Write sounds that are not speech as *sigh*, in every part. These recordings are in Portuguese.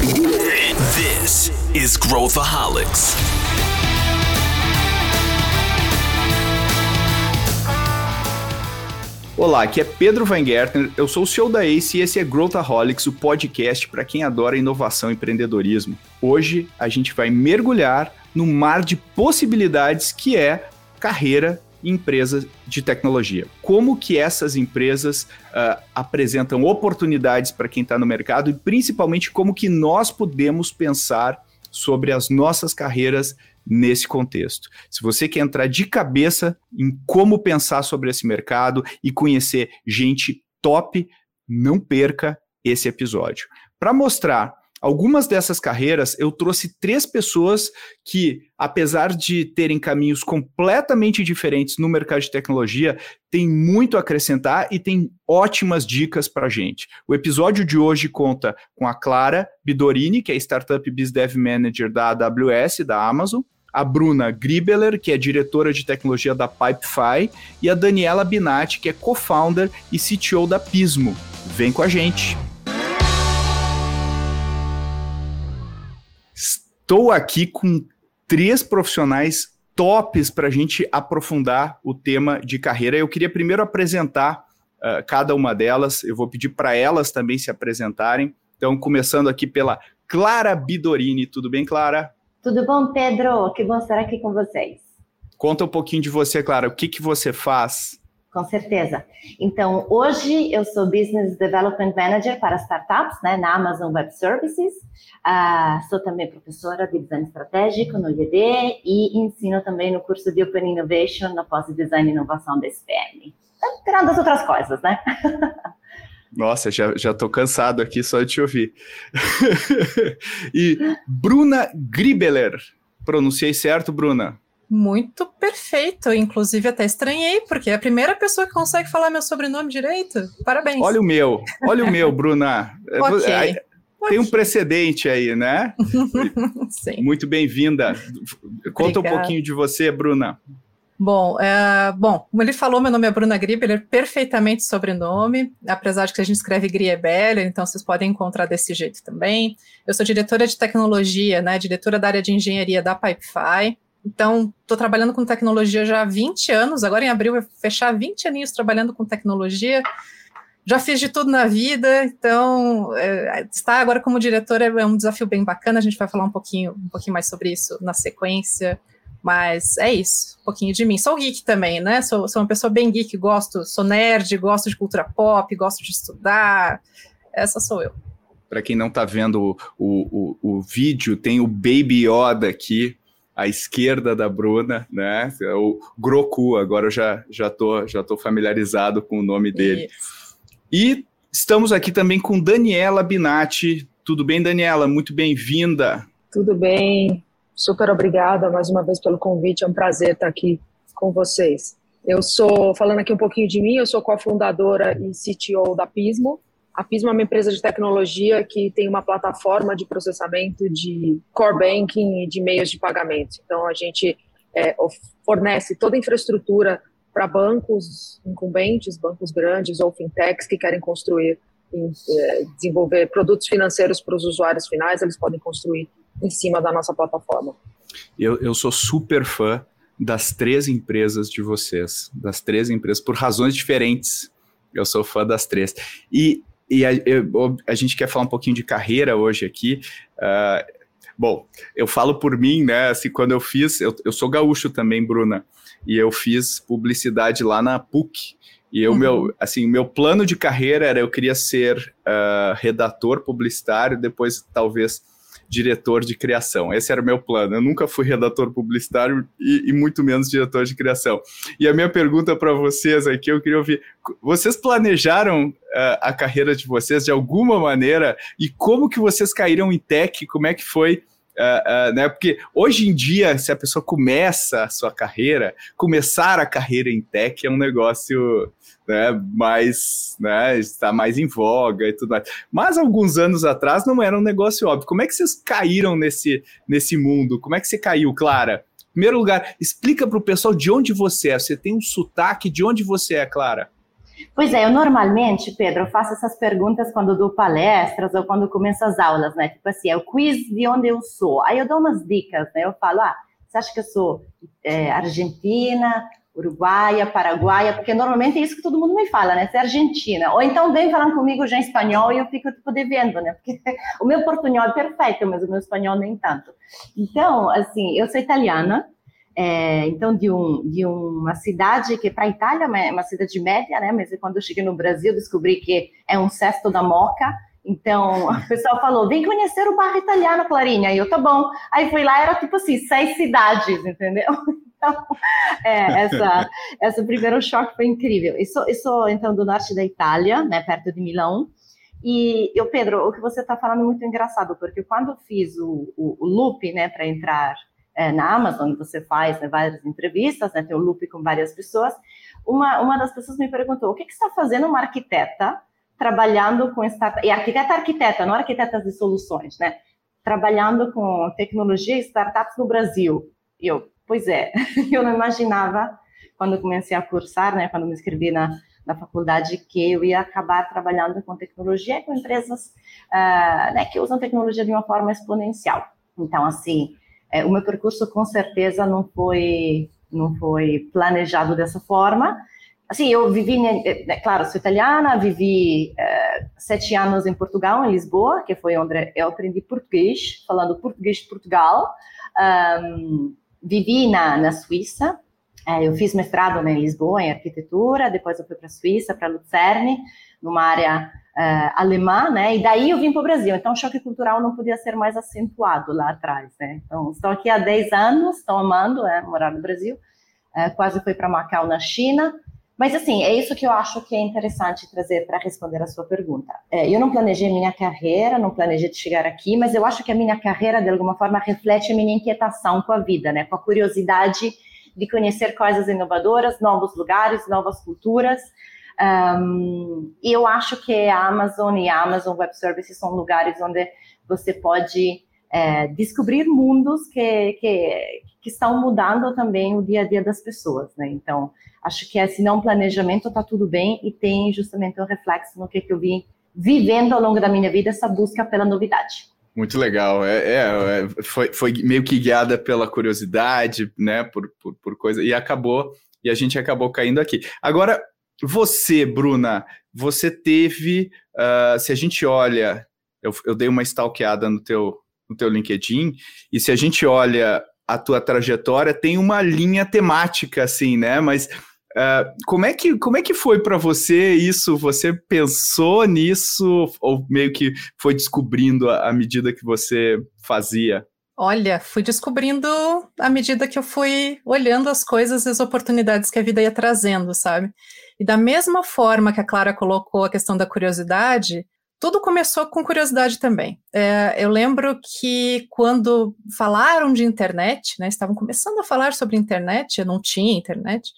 This is Growthaholics. Olá, aqui é Pedro Weingärtner, eu sou o CEO da ACE e esse é Growthaholics, o podcast para quem adora inovação e empreendedorismo. Hoje a gente vai mergulhar no mar de possibilidades que é carreira empresas de tecnologia. Como que essas empresas uh, apresentam oportunidades para quem está no mercado e principalmente como que nós podemos pensar sobre as nossas carreiras nesse contexto. Se você quer entrar de cabeça em como pensar sobre esse mercado e conhecer gente top, não perca esse episódio. Para mostrar Algumas dessas carreiras eu trouxe três pessoas que, apesar de terem caminhos completamente diferentes no mercado de tecnologia, têm muito a acrescentar e têm ótimas dicas para a gente. O episódio de hoje conta com a Clara Bidorini, que é Startup Biz Dev Manager da AWS, da Amazon, a Bruna Gribeler, que é diretora de tecnologia da Pipefy, e a Daniela Binatti, que é co-founder e CTO da Pismo. Vem com a gente! Estou aqui com três profissionais tops para a gente aprofundar o tema de carreira. Eu queria primeiro apresentar uh, cada uma delas. Eu vou pedir para elas também se apresentarem. Então, começando aqui pela Clara Bidorini. Tudo bem, Clara? Tudo bom, Pedro? Que bom estar aqui com vocês. Conta um pouquinho de você, Clara. O que, que você faz? Com certeza. Então, hoje eu sou Business Development Manager para startups, né, na Amazon Web Services. Uh, sou também professora de design estratégico no IED e ensino também no curso de Open Innovation na pós-design e inovação da SPM. Tirando as outras coisas, né? Nossa, já, já tô cansado aqui só de te ouvir. *laughs* e Bruna Gribeler. Pronunciei certo, Bruna? Muito perfeito. Inclusive, até estranhei, porque é a primeira pessoa que consegue falar meu sobrenome direito. Parabéns. Olha o meu, olha o meu, *laughs* Bruna. okay. Tem um precedente aí, né? *laughs* Sim. Muito bem-vinda. Conta Obrigada. um pouquinho de você, Bruna. Bom, é, bom, como ele falou, meu nome é Bruna Griebeler, é perfeitamente sobrenome, apesar de que a gente escreve Griebeler, então vocês podem encontrar desse jeito também. Eu sou diretora de tecnologia, né, diretora da área de engenharia da Pipefy, então, estou trabalhando com tecnologia já há 20 anos, agora em abril vai fechar 20 aninhos trabalhando com tecnologia. Já fiz de tudo na vida, então é, estar agora como diretora é um desafio bem bacana. A gente vai falar um pouquinho, um pouquinho mais sobre isso na sequência. Mas é isso, um pouquinho de mim. Sou geek também, né? Sou, sou uma pessoa bem geek, gosto, sou nerd, gosto de cultura pop, gosto de estudar. Essa sou eu. Para quem não está vendo o, o, o vídeo, tem o Baby Yoda aqui à esquerda da Bruna, né? O Groku, agora eu já, já, tô, já tô familiarizado com o nome dele. Isso. E estamos aqui também com Daniela Binatti. Tudo bem, Daniela? Muito bem-vinda. Tudo bem. Super obrigada mais uma vez pelo convite. É um prazer estar aqui com vocês. Eu sou, falando aqui um pouquinho de mim, eu sou cofundadora e CTO da Pismo, a Pismo é uma empresa de tecnologia que tem uma plataforma de processamento de core banking e de meios de pagamento. Então, a gente é, fornece toda a infraestrutura para bancos incumbentes, bancos grandes ou fintechs que querem construir e é, desenvolver produtos financeiros para os usuários finais, eles podem construir em cima da nossa plataforma. Eu, eu sou super fã das três empresas de vocês, das três empresas, por razões diferentes. Eu sou fã das três. E e a, eu, a, gente quer falar um pouquinho de carreira hoje aqui. Uh, bom, eu falo por mim, né? Assim, quando eu fiz, eu, eu sou gaúcho também, Bruna, e eu fiz publicidade lá na PUC. E o uhum. meu, assim, meu plano de carreira era eu queria ser uh, redator publicitário, depois talvez diretor de criação. Esse era o meu plano. Eu nunca fui redator publicitário e, e muito menos diretor de criação. E a minha pergunta para vocês aqui, eu queria ouvir: vocês planejaram uh, a carreira de vocês de alguma maneira e como que vocês caíram em tech? Como é que foi? Uh, uh, né? Porque hoje em dia, se a pessoa começa a sua carreira, começar a carreira em tech é um negócio né, mais, né, está mais em voga e tudo mais. Mas alguns anos atrás não era um negócio óbvio. Como é que vocês caíram nesse, nesse mundo? Como é que você caiu, Clara? Em primeiro lugar, explica para o pessoal de onde você é. Você tem um sotaque, de onde você é, Clara? Pois é, eu normalmente, Pedro, faço essas perguntas quando dou palestras ou quando começo as aulas, né? Tipo assim, é o quiz de onde eu sou. Aí eu dou umas dicas, né? Eu falo, ah, você acha que eu sou é, argentina, uruguaia, paraguaia? Porque normalmente é isso que todo mundo me fala, né? Você é argentina. Ou então vem falando comigo já em espanhol e eu fico, tipo, devendo, né? Porque *laughs* o meu portunhol é perfeito, mas o meu espanhol nem tanto. Então, assim, eu sou italiana, é, então, de, um, de uma cidade que para a Itália é uma cidade média, né? Mas quando eu cheguei no Brasil, descobri que é um cesto da Moca. Então, *laughs* o pessoal falou: vem conhecer o bairro italiano, Clarinha. E eu, tá bom. Aí fui lá, era tipo assim, seis cidades, entendeu? *laughs* Então, é, essa, *laughs* esse primeiro choque foi incrível. Eu sou, eu sou, então, do norte da Itália, né? Perto de Milão. E eu, Pedro, o que você está falando é muito engraçado, porque quando eu fiz o, o, o loop, né, para entrar é, na Amazon, você faz né, várias entrevistas, né, tem um loop com várias pessoas. Uma, uma das pessoas me perguntou: o que, que está fazendo uma arquiteta trabalhando com startup? E arquiteta, arquiteta, não arquiteta de soluções, né? Trabalhando com tecnologia e startups no Brasil. E eu, pois é, *laughs* eu não imaginava quando comecei a cursar, né, quando me inscrevi na, na faculdade, que eu ia acabar trabalhando com tecnologia com empresas uh, né, que usam tecnologia de uma forma exponencial. Então, assim, é, o meu percurso com certeza não foi não foi planejado dessa forma. Assim, eu vivi, né, é, claro, sou italiana, vivi é, sete anos em Portugal, em Lisboa, que foi onde eu aprendi português, falando português de Portugal. Um, vivi na, na Suíça, é, eu fiz mestrado né, em Lisboa, em arquitetura, depois eu fui para a Suíça, para Lucerne, numa área uh, alemã, né? E daí eu vim para o Brasil. Então, o choque cultural não podia ser mais acentuado lá atrás, né? Então, estou aqui há 10 anos, estou amando é, morar no Brasil. Uh, quase fui para Macau, na China. Mas, assim, é isso que eu acho que é interessante trazer para responder a sua pergunta. É, eu não planejei minha carreira, não planejei chegar aqui, mas eu acho que a minha carreira, de alguma forma, reflete a minha inquietação com a vida, né? Com a curiosidade de conhecer coisas inovadoras, novos lugares, novas culturas. Um, eu acho que a Amazon e a Amazon Web Services são lugares onde você pode é, descobrir mundos que, que, que, estão mudando também o dia a dia das pessoas, né? Então, acho que esse não planejamento está tudo bem e tem justamente um reflexo no que, que eu vim vivendo ao longo da minha vida, essa busca pela novidade. Muito legal. É, é, é foi, foi meio que guiada pela curiosidade, né? Por, por, por coisa. E acabou, e a gente acabou caindo aqui. Agora, você, Bruna, você teve, uh, se a gente olha, eu, eu, dei uma stalkeada no teu, no teu LinkedIn, e se a gente olha a tua trajetória, tem uma linha temática, assim, né? Mas uh, como, é que, como é que foi para você isso? Você pensou nisso ou meio que foi descobrindo à medida que você fazia? Olha, fui descobrindo à medida que eu fui olhando as coisas e as oportunidades que a vida ia trazendo, sabe? E da mesma forma que a Clara colocou a questão da curiosidade, tudo começou com curiosidade também. É, eu lembro que quando falaram de internet, né, estavam começando a falar sobre internet, eu não tinha internet,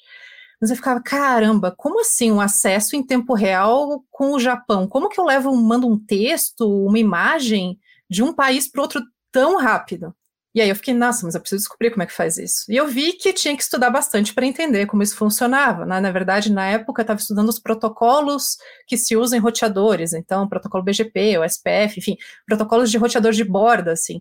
mas eu ficava, caramba, como assim um acesso em tempo real com o Japão? Como que eu levo, mando um texto, uma imagem de um país para outro tão rápido. E aí eu fiquei, nossa, mas eu preciso descobrir como é que faz isso. E eu vi que tinha que estudar bastante para entender como isso funcionava. Né? Na verdade, na época, eu estava estudando os protocolos que se usam em roteadores. Então, protocolo BGP, o SPF, enfim, protocolos de roteador de borda, assim.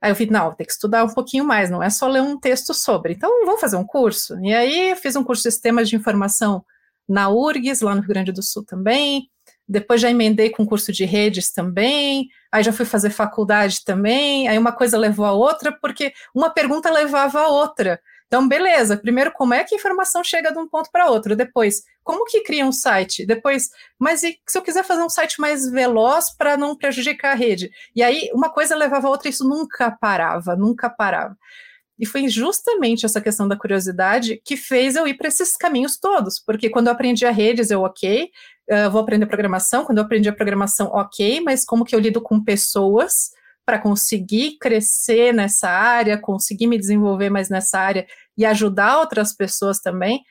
Aí eu vi, não, tem que estudar um pouquinho mais, não é só ler um texto sobre. Então, vamos fazer um curso. E aí, eu fiz um curso de sistemas de informação na URGS, lá no Rio Grande do Sul também depois já emendei com curso de redes também, aí já fui fazer faculdade também, aí uma coisa levou a outra, porque uma pergunta levava a outra. Então, beleza, primeiro, como é que a informação chega de um ponto para outro? Depois, como que cria um site? Depois, mas e se eu quiser fazer um site mais veloz para não prejudicar a rede? E aí, uma coisa levava a outra, isso nunca parava, nunca parava. E foi justamente essa questão da curiosidade que fez eu ir para esses caminhos todos, porque quando eu aprendi a redes, eu, ok, eu vou aprender programação, quando eu aprendi a programação, ok, mas como que eu lido com pessoas para conseguir crescer nessa área, conseguir me desenvolver mais nessa área e ajudar outras pessoas também,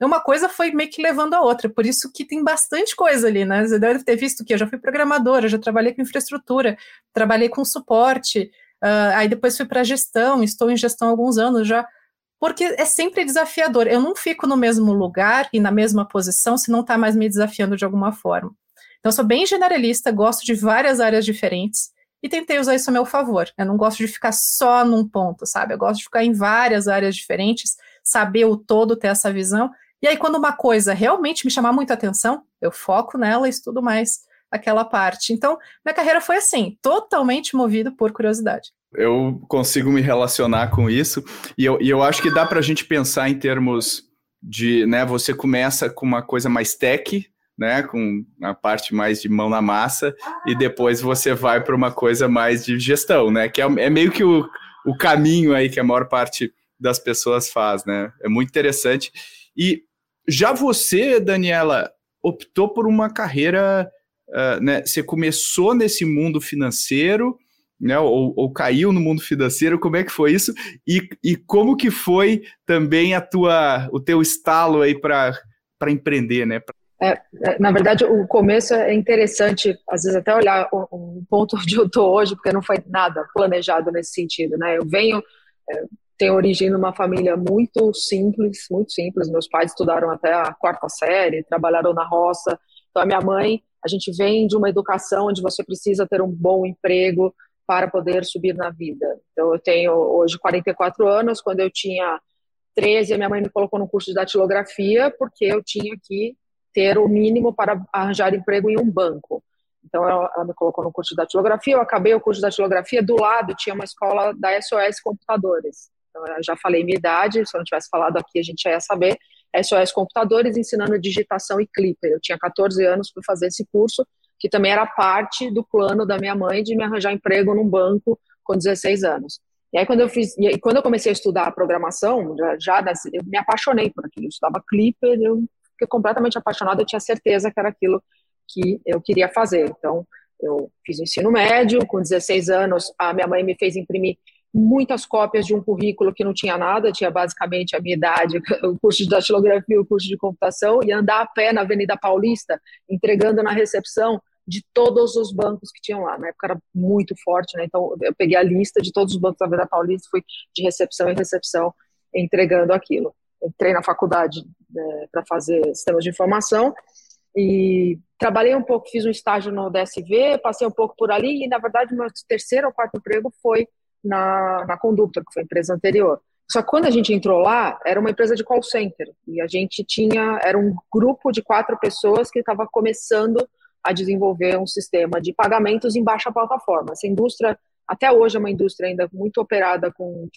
uma coisa foi meio que levando a outra, por isso que tem bastante coisa ali, né? Você deve ter visto que eu já fui programadora, já trabalhei com infraestrutura, trabalhei com suporte, Uh, aí depois fui para gestão, estou em gestão há alguns anos já. Porque é sempre desafiador. Eu não fico no mesmo lugar e na mesma posição se não está mais me desafiando de alguma forma. Então, eu sou bem generalista, gosto de várias áreas diferentes e tentei usar isso a meu favor. Eu não gosto de ficar só num ponto, sabe? Eu gosto de ficar em várias áreas diferentes, saber o todo, ter essa visão. E aí, quando uma coisa realmente me chamar muita atenção, eu foco nela e estudo mais aquela parte. Então, minha carreira foi assim, totalmente movido por curiosidade. Eu consigo me relacionar com isso, e eu, e eu acho que dá para a gente pensar em termos de, né, você começa com uma coisa mais tech, né, com a parte mais de mão na massa, e depois você vai para uma coisa mais de gestão, né, que é, é meio que o, o caminho aí que a maior parte das pessoas faz, né, é muito interessante. E já você, Daniela, optou por uma carreira, uh, né, você começou nesse mundo financeiro, né, ou, ou, caiu no mundo financeiro, como é que foi isso? E, e como que foi também a tua, o teu estalo aí para empreender, né? É, é, na verdade, o começo é interessante, às vezes até olhar o, o ponto onde eu estou hoje, porque não foi nada planejado nesse sentido, né? Eu venho, é, tenho origem numa família muito simples, muito simples. Meus pais estudaram até a quarta série, trabalharam na roça. Então, a minha mãe, a gente vem de uma educação onde você precisa ter um bom emprego para poder subir na vida. Então, eu tenho hoje 44 anos. Quando eu tinha 13, a minha mãe me colocou no curso de datilografia, porque eu tinha que ter o mínimo para arranjar emprego em um banco. Então, ela, me colocou no curso de datilografia, eu acabei o curso de datilografia, do lado tinha uma escola da SOS Computadores. Então, eu já falei minha idade, se eu não tivesse falado aqui, a gente já ia saber. SOS Computadores ensinando digitação e clipper. Eu tinha 14 anos para fazer esse curso, que também era parte do plano da minha mãe de me arranjar emprego num banco com 16 anos. E aí quando eu fiz, e quando eu comecei a estudar programação, já, já eu me apaixonei por aquilo. Eu estudava Clipper, eu fiquei completamente apaixonada, eu tinha certeza que era aquilo que eu queria fazer. Então, eu fiz o ensino médio, com 16 anos, a minha mãe me fez imprimir muitas cópias de um currículo que não tinha nada, tinha basicamente a minha idade, *laughs* o curso de datilografia, o curso de computação, e andar a pé na Avenida Paulista, entregando na recepção de todos os bancos que tinham lá. Na época era muito forte, né? Então eu peguei a lista de todos os bancos da Avenida Paulista, fui de recepção em recepção entregando aquilo entrei na faculdade né, para fazer sistemas de informação e trabalhei um pouco, fiz um estágio no DSV, passei um pouco por ali e, na verdade, meu terceiro ou quarto emprego foi na, na Conductor, que foi a empresa anterior. Só que quando a gente entrou lá, era uma empresa de call center e a gente tinha, era um grupo de quatro pessoas que estava começando a desenvolver um sistema de pagamentos em baixa plataforma. Essa indústria, até hoje, é uma indústria ainda muito operada com,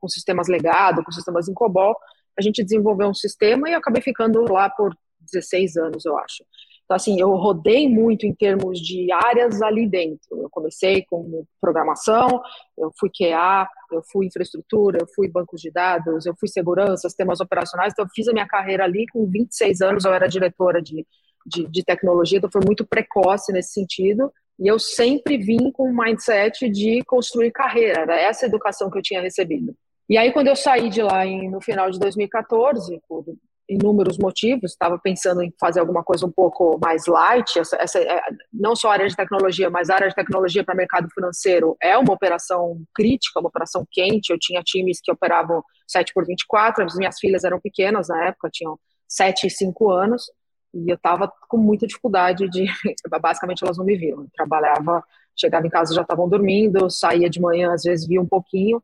com sistemas legados, com sistemas em COBOL, a gente desenvolveu um sistema e eu acabei ficando lá por 16 anos, eu acho. Então, assim, eu rodei muito em termos de áreas ali dentro. Eu comecei com programação, eu fui QA, eu fui infraestrutura, eu fui bancos de dados, eu fui segurança, sistemas operacionais. Então, eu fiz a minha carreira ali com 26 anos, eu era diretora de, de, de tecnologia, então foi muito precoce nesse sentido. E eu sempre vim com o mindset de construir carreira, era essa educação que eu tinha recebido. E aí, quando eu saí de lá em, no final de 2014, por inúmeros motivos, estava pensando em fazer alguma coisa um pouco mais light, essa, essa, é, não só a área de tecnologia, mas a área de tecnologia para mercado financeiro é uma operação crítica, uma operação quente. Eu tinha times que operavam 7 por 24, as minhas filhas eram pequenas na época, tinham 7 e 5 anos, e eu estava com muita dificuldade de. *laughs* Basicamente, elas não me viam. Eu trabalhava, chegava em casa já estavam dormindo, saía de manhã, às vezes via um pouquinho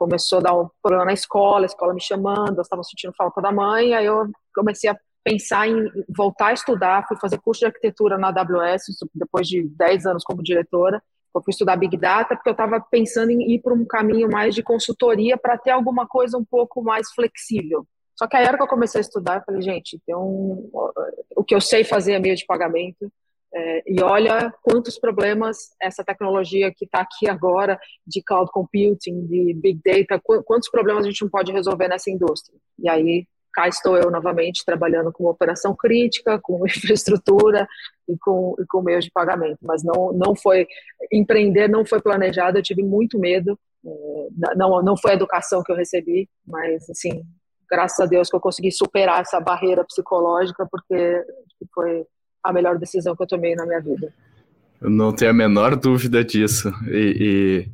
começou a dar um problema na escola, a escola me chamando, eu estava sentindo falta da mãe, aí eu comecei a pensar em voltar a estudar, fui fazer curso de arquitetura na AWS, depois de 10 anos como diretora, eu fui estudar Big Data, porque eu estava pensando em ir para um caminho mais de consultoria para ter alguma coisa um pouco mais flexível. Só que aí, a que eu comecei a estudar, eu falei, gente, tem um, o que eu sei fazer é meio de pagamento, é, e olha quantos problemas essa tecnologia que está aqui agora de cloud computing, de big data, quantos problemas a gente não pode resolver nessa indústria. E aí cá estou eu novamente trabalhando com operação crítica, com *laughs* infraestrutura e com, e com meios de pagamento. Mas não, não foi empreender, não foi planejado. Eu tive muito medo. É, não, não foi a educação que eu recebi, mas assim, graças a Deus que eu consegui superar essa barreira psicológica, porque foi a melhor decisão que eu tomei na minha vida. Eu não tenho a menor dúvida disso. E,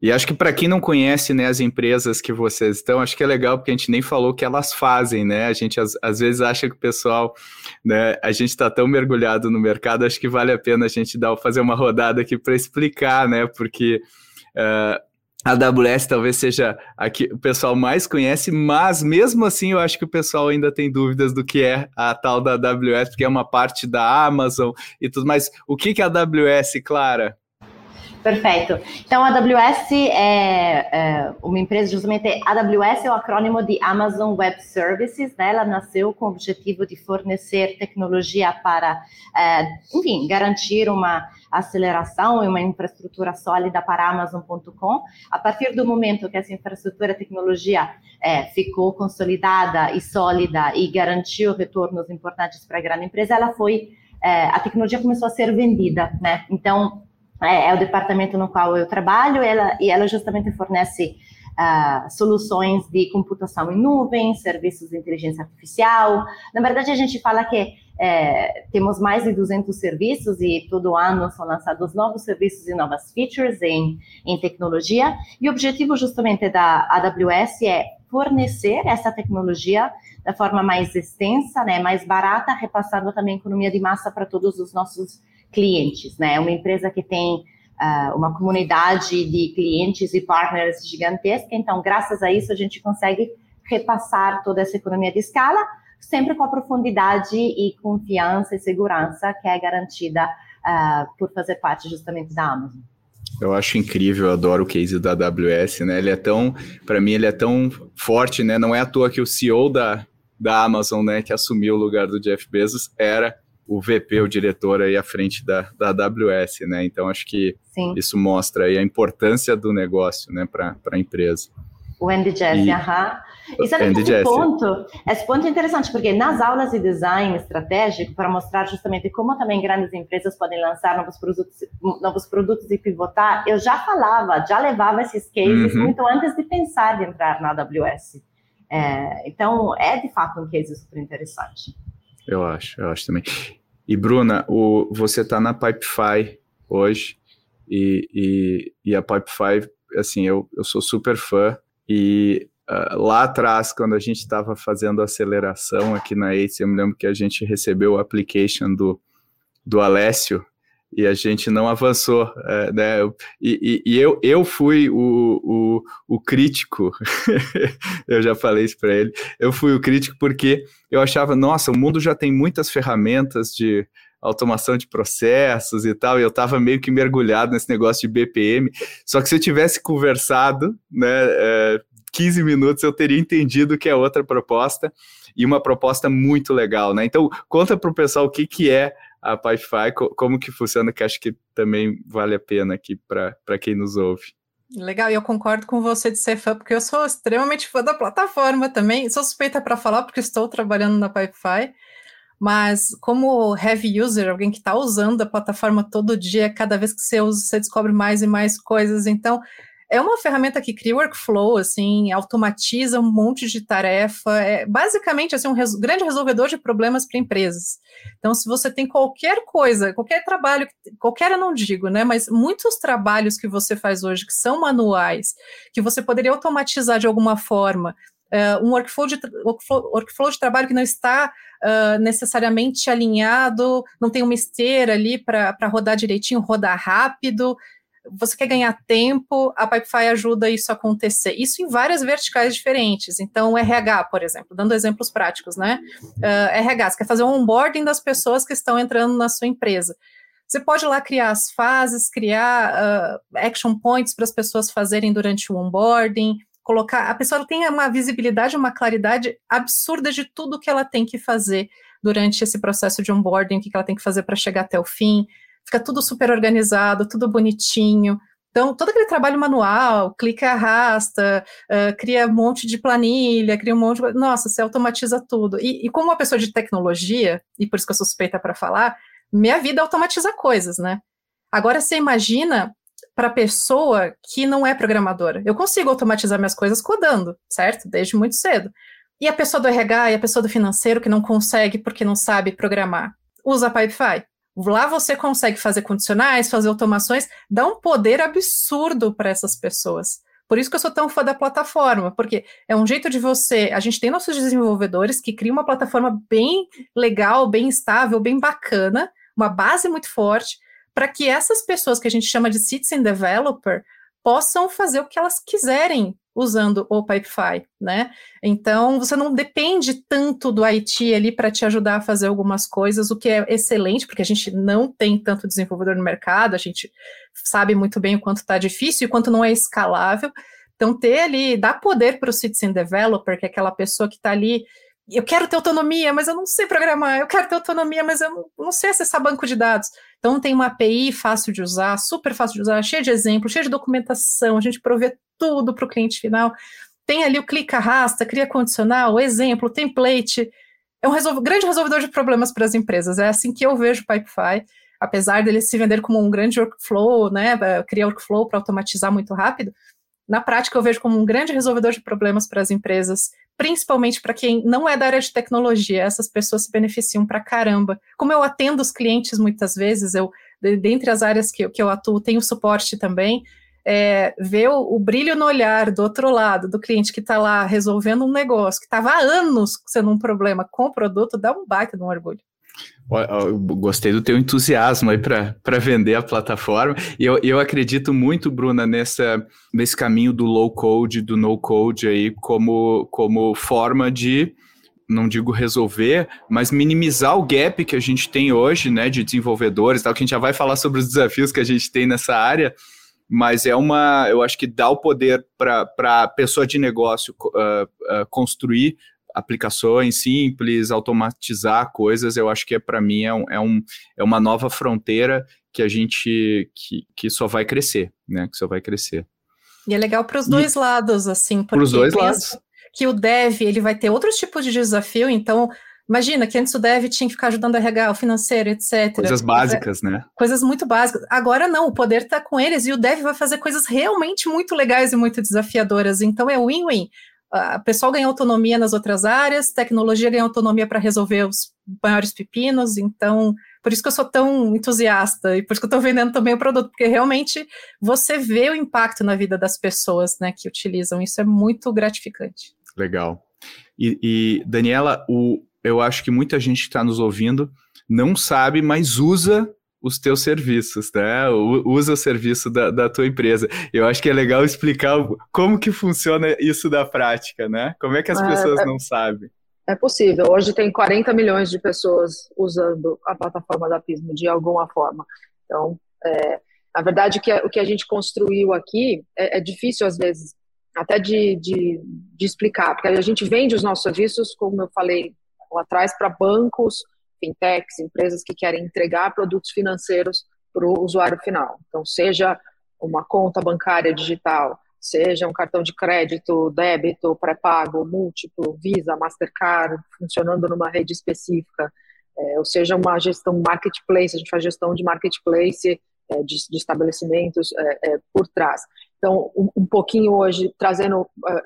E acho que para quem não conhece né, as empresas que vocês estão, acho que é legal porque a gente nem falou o que elas fazem, né? A gente às, às vezes acha que o pessoal, né, a gente está tão mergulhado no mercado, acho que vale a pena a gente dar, fazer uma rodada aqui para explicar, né? Porque uh, a AWS talvez seja a que o pessoal mais conhece, mas mesmo assim eu acho que o pessoal ainda tem dúvidas do que é a tal da AWS, porque é uma parte da Amazon e tudo mais. O que, que é a AWS, Clara? Perfeito. Então, a AWS é, é, uma empresa, justamente, AWS é o acrônimo de Amazon Web Services, né? Ela nasceu com o objetivo de fornecer tecnologia para, é, enfim, garantir uma aceleração e uma infraestrutura sólida para Amazon.com. A partir do momento que essa infraestrutura, tecnologia é, ficou consolidada e sólida e garantiu retornos importantes para a grande empresa, ela foi, é, a tecnologia começou a ser vendida, né? Então, é, é, o departamento no qual eu trabalho, ela, e ela justamente fornece uh, soluções de computação em nuvem, serviços de inteligência artificial. Na verdade, a gente fala que é, temos mais de 200 serviços e todo ano são lançados novos serviços e novas features em, em tecnologia. E o objetivo justamente da AWS é fornecer essa tecnologia da forma mais extensa, né, mais barata, repassando também economia de massa para todos os nossos clientes, né? É uma empresa que tem uh, uma comunidade de clientes e partners gigantesca, então, graças a isso, a gente consegue repassar toda essa economia de escala, sempre com a profundidade e confiança e segurança que é garantida uh, por fazer parte justamente da Amazon. Eu acho incrível, eu adoro o case da AWS, né? Ele é tão, para mim, ele é tão forte, né? Não é à toa que o CEO da, da Amazon, né, que assumiu o lugar do Jeff Bezos, era o VP, o diretor aí à frente da, da AWS, né? Então acho que Sim. isso mostra aí a importância do negócio, né, para a empresa. O Andy Jesse, aham. E sabe Andy esse Jesse. ponto? Esse ponto é interessante, porque nas aulas de design estratégico, para mostrar justamente como também grandes empresas podem lançar novos produtos, novos produtos e pivotar, eu já falava, já levava esses cases uhum. muito antes de pensar de entrar na AWS. É, então, é de fato um case super interessante. Eu acho, eu acho também. E Bruna, o, você está na Pipefy hoje e, e, e, a Pipefy, assim, eu, eu sou super fã e uh, lá atrás, quando a gente estava fazendo aceleração aqui na ACE, eu me lembro que a gente recebeu o application do, do Alessio, e a gente não avançou, é, né? E, e, e, eu, eu fui o, o, o crítico, *laughs* eu já falei isso para ele, eu fui o crítico porque eu achava, nossa, o mundo já tem muitas ferramentas de automação de processos e tal, e eu estava meio que mergulhado nesse negócio de BPM, só que se eu tivesse conversado, né, é, 15 minutos eu teria entendido que é outra proposta, e uma proposta muito legal, né? Então, conta para o pessoal o que, que é a Pipefy, como que funciona, que acho que também vale a pena aqui para quem nos ouve. Legal, e eu concordo com você de ser fã, porque eu sou extremamente fã da plataforma também. Sou suspeita para falar, porque estou trabalhando na Pipefy, mas como heavy user, alguém que está usando a plataforma todo dia, cada vez que você usa, você descobre mais e mais coisas. Então, é uma ferramenta que cria workflow, assim, automatiza um monte de tarefa, é basicamente assim, um grande resolvedor de problemas para empresas. Então, se você tem qualquer coisa, qualquer trabalho, qualquer eu não digo, né, mas muitos trabalhos que você faz hoje que são manuais, que você poderia automatizar de alguma forma, Uh, um workflow de, workflow, workflow de trabalho que não está uh, necessariamente alinhado, não tem uma esteira ali para rodar direitinho, rodar rápido você quer ganhar tempo, a Pipefy ajuda isso a acontecer. Isso em várias verticais diferentes. Então, RH, por exemplo, dando exemplos práticos, né? Uh, ah, RH, você quer fazer um onboarding das pessoas que estão entrando na sua empresa. Você pode lá criar as fases, criar uh, action points para as pessoas fazerem durante o onboarding, colocar. A pessoa tem uma visibilidade, uma claridade absurda de tudo que ela tem que fazer durante esse processo de onboarding, o que ela tem que fazer para chegar até o fim fica tudo super organizado, tudo bonitinho. Então, todo aquele trabalho manual, clica, arrasta, uh, cria um monte de planilha, cria um monte de. Nossa, você automatiza tudo. E, e como uma pessoa de tecnologia, e por isso que eu sou suspeita para falar, minha vida automatiza coisas, né? Agora você imagina para pessoa que não é programadora. Eu consigo automatizar minhas coisas codando, certo? Desde muito cedo. E a pessoa do RH e a pessoa do financeiro que não consegue porque não sabe programar, usa Pipefy? Lá você consegue fazer condicionais, fazer automações, dá um poder absurdo para essas pessoas. Por isso que eu sou tão fã da plataforma, porque é um jeito de você. A gente tem nossos desenvolvedores que criam uma plataforma bem legal, bem estável, bem bacana, uma base muito forte, para que essas pessoas que a gente chama de citizen developer possam fazer o que elas quiserem usando o Pipefy, né? Então, você não depende tanto do IT ali para te ajudar a fazer algumas coisas, o que é excelente, porque a gente não tem tanto desenvolvedor no mercado, a gente sabe muito bem o quanto está difícil e quanto não é escalável. Então, ter ali, dar poder para o citizen developer, que é aquela pessoa que está ali eu quero ter autonomia, mas eu não sei programar, eu quero ter autonomia, mas eu não, não, sei acessar banco de dados. Então tem uma API fácil de usar, super fácil de usar, cheia de exemplos, cheia de documentação, a gente provê tudo para o cliente final. Tem ali o clica arrasta, cria condicional, exemplo, template. É um grande resolvedor de problemas para as empresas. É assim que eu vejo o Pipefy, apesar dele se vender como um grande workflow, né, criar workflow para automatizar muito rápido. Na prática, eu vejo como um grande resolvedor de problemas para as empresas, principalmente para quem não é da área de tecnologia, essas pessoas se beneficiam para caramba. Como eu atendo os clientes muitas vezes, eu, dentre as áreas que, que eu atuo, tenho suporte também, é, ver o, o, brilho no olhar do outro lado, do cliente que está lá resolvendo um negócio, que estava há anos sendo um problema com o produto, dá um baita de um orgulho. Gostei do teu entusiasmo aí para vender a plataforma. E eu, eu acredito muito, Bruna, nessa, nesse caminho do low code, do no code aí, como, como forma de, não digo resolver, mas minimizar o gap que a gente tem hoje, né, de desenvolvedores, tal, que a gente já vai falar sobre os desafios que a gente tem nessa área, mas é uma, eu acho que dá o poder para a pessoa de negócio uh, uh, construir aplicações simples, automatizar coisas, eu acho que é para mim é, um, é, um, é uma nova fronteira que a gente que, que só vai crescer, né? Que só vai crescer. E é legal para os dois lados, assim, porque os dois lados. que o dev ele vai ter outros tipos de desafio, então Imagina que antes o dev tinha que ficar ajudando a regar o financeiro, etc. Coisas básicas, né? Coisas muito básicas. Agora não, o poder está com eles e o dev vai fazer coisas realmente muito legais e muito desafiadoras. Então é win-win o pessoal ganha autonomia nas outras áreas, tecnologia ganha autonomia para resolver os maiores pepinos, então, por isso que eu sou tão entusiasta e por isso que eu estou vendendo também o produto, porque realmente você vê o impacto na vida das pessoas, né, que utilizam, isso é muito gratificante. Legal. E, e Daniela, o, eu acho que muita gente que está nos ouvindo não sabe, mas usa os teus serviços, né? Usa o serviço da, da, tua empresa. Eu acho que é legal explicar como que funciona isso da prática, né? Como é que as é, pessoas é, não sabem? É possível. Hoje tem 40 milhões de pessoas usando a plataforma da Pismo de alguma forma. Então, é, na verdade, o que, o que a gente construiu aqui é, é difícil às vezes até de, de, de explicar, porque a gente vende os nossos serviços, como eu falei lá atrás, para bancos, fintechs, empresas que querem entregar produtos financeiros para o usuário final. Então, seja uma conta bancária digital, seja um cartão de crédito, débito, pré-pago, múltiplo, Visa, Mastercard, funcionando numa rede específica, é, ou seja, uma gestão marketplace, a gente faz gestão de marketplace é, de, de, estabelecimentos é, é por trás. Então, um, um pouquinho hoje, trazendo, é,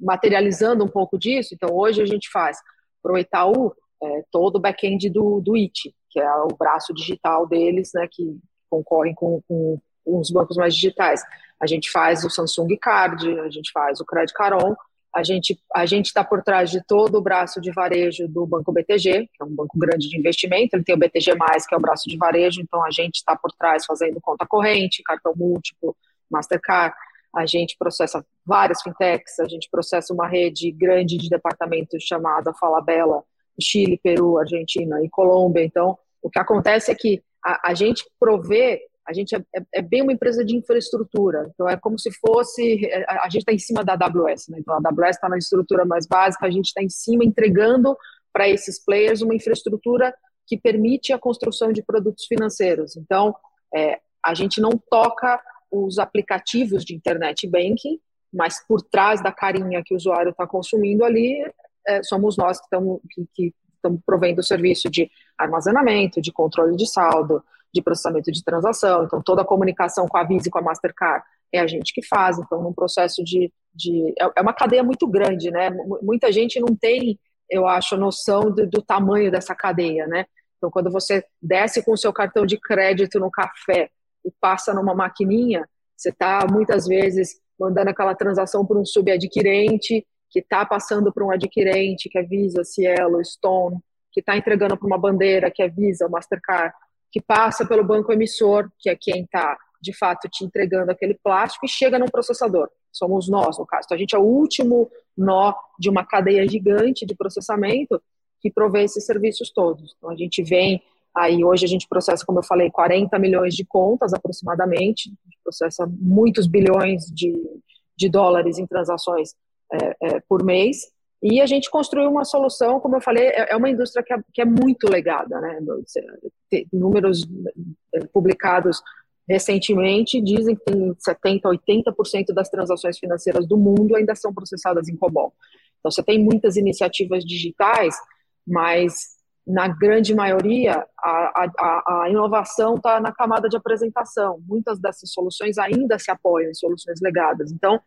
materializando um pouco disso, então hoje a gente faz para o Itaú é, todo o back-end do, do IT, que é o braço digital deles, né, que concorrem com, com, com os bancos mais digitais. A gente faz o Samsung Card, a gente faz o Credit Caron, a gente a gente está por trás de todo o braço de varejo do Banco BTG, que é um banco grande de investimento. Ele tem o BTG+, que é o braço de varejo, então a gente está por trás fazendo conta corrente, cartão múltiplo, Mastercard. A gente processa várias fintechs, a gente processa uma rede grande de departamentos chamada Falabella, Chile, Peru, Argentina e Colômbia. Então, o que acontece é que a, a gente provê, a gente é, é, é, bem uma empresa de infraestrutura. Então, é como se fosse, é, a, a gente está em cima da AWS, né? Então, a AWS está na estrutura mais básica, a gente está em cima entregando para esses players uma infraestrutura que permite a construção de produtos financeiros. Então, é, a gente não toca os aplicativos de internet banking, mas por trás da carinha que o usuário está consumindo ali é, somos nós que estamos que, provendo o serviço de armazenamento, de controle de saldo, de processamento de transação. Então, toda a comunicação com a Visa e com a Mastercard é a gente que faz. Então, num processo de. de é, é uma cadeia muito grande, né? Muita gente não tem, eu acho, noção do, do tamanho dessa cadeia, né? Então, quando você desce com o seu cartão de crédito no café e passa numa maquininha, você está muitas vezes mandando aquela transação para um subadquirente, que está passando para um adquirente, que é Visa, Cielo, Stone, que está entregando para uma bandeira, que é Visa, Mastercard, que passa pelo banco emissor, que é quem está, de fato, te entregando aquele plástico, e chega num processador. Somos nós, no caso. Então, a gente é o último nó de uma cadeia gigante de processamento que provê esses serviços todos. Então, a gente vem Aí hoje a gente processa, como eu falei, 40 milhões de contas aproximadamente, processa muitos bilhões de, de dólares em transações é, é, por mês. E a gente construiu uma solução, como eu falei, é, é uma indústria que é, que é muito legada, né? Números é, publicados recentemente dizem que tem 70, 80% das transações financeiras do mundo ainda são processadas em COBOL. Então você tem muitas iniciativas digitais, mas na grande maioria, a, a, a inovação está na camada de apresentação. Muitas dessas soluções ainda se apoiam em soluções legadas. Então,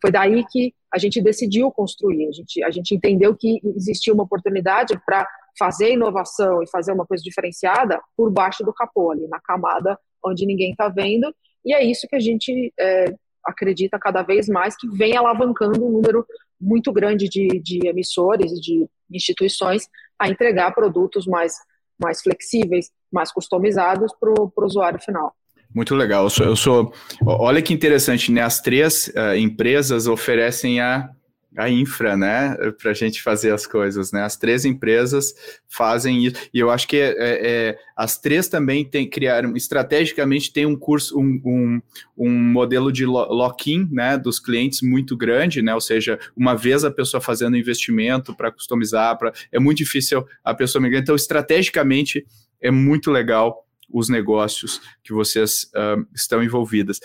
foi daí que a gente decidiu construir. A gente, a gente entendeu que existia uma oportunidade para fazer inovação e fazer uma coisa diferenciada por baixo do capô, ali na camada onde ninguém está vendo. E é isso que a gente é, acredita cada vez mais que vem alavancando um número muito grande de, de emissores, de instituições a entregar produtos mais, mais flexíveis, mais customizados para o usuário final. Muito legal. Eu sou, eu sou, olha que interessante, né? As três uh, empresas oferecem a a infra, né, para a gente fazer as coisas, né? As três empresas fazem isso e eu acho que é, é, as três também tem, criaram estrategicamente tem um curso, um, um, um modelo de lock-in, né, dos clientes muito grande, né? Ou seja, uma vez a pessoa fazendo investimento para customizar, para é muito difícil a pessoa migrar. Então, estrategicamente é muito legal os negócios que vocês uh, estão envolvidas.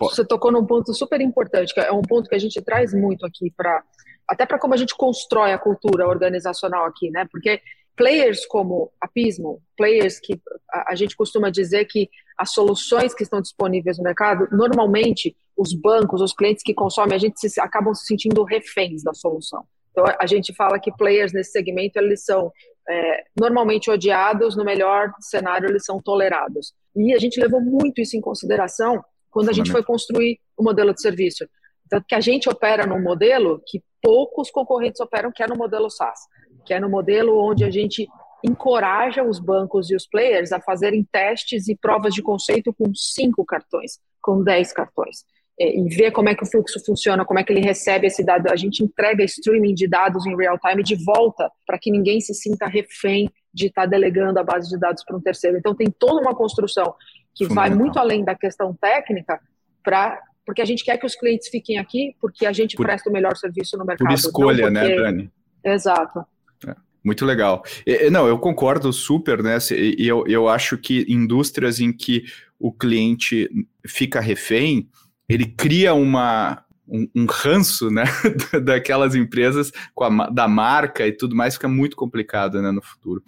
Você tocou num ponto super importante, que é um ponto que a gente traz muito aqui para até para como a gente constrói a cultura organizacional aqui, né? Porque players como a Pismo, players que a, a gente costuma dizer que as soluções que estão disponíveis no mercado, normalmente os bancos, os clientes que consomem, a gente se, acabam se sentindo reféns da solução. Então a gente fala que players nesse segmento eles são é, normalmente odiados, no melhor cenário eles são tolerados. E a gente levou muito isso em consideração quando a gente foi construir o modelo de serviço. Então, que a gente opera num modelo que poucos concorrentes operam, que é no modelo SaaS, que é no modelo onde a gente encoraja os bancos e os players a fazerem testes e provas de conceito com cinco cartões, com dez cartões. É, e ver como é que o fluxo funciona, como é que ele recebe esse dado. A gente entrega streaming de dados em real time de volta para que ninguém se sinta refém de estar tá delegando a base de dados para um terceiro. Então tem toda uma construção que vai muito além da questão técnica para porque a gente quer que os clientes fiquem aqui, porque a gente por, presta o melhor serviço no mercado. Por escolha, né, porque... né, Dani? Exato. É, muito legal. E, não, eu concordo super, né? E eu, eu acho que indústrias em que o cliente fica refém, ele cria uma, um, um, ranço né, *laughs* daquelas empresas com a, da marca e tudo mais, fica muito complicado né, no futuro.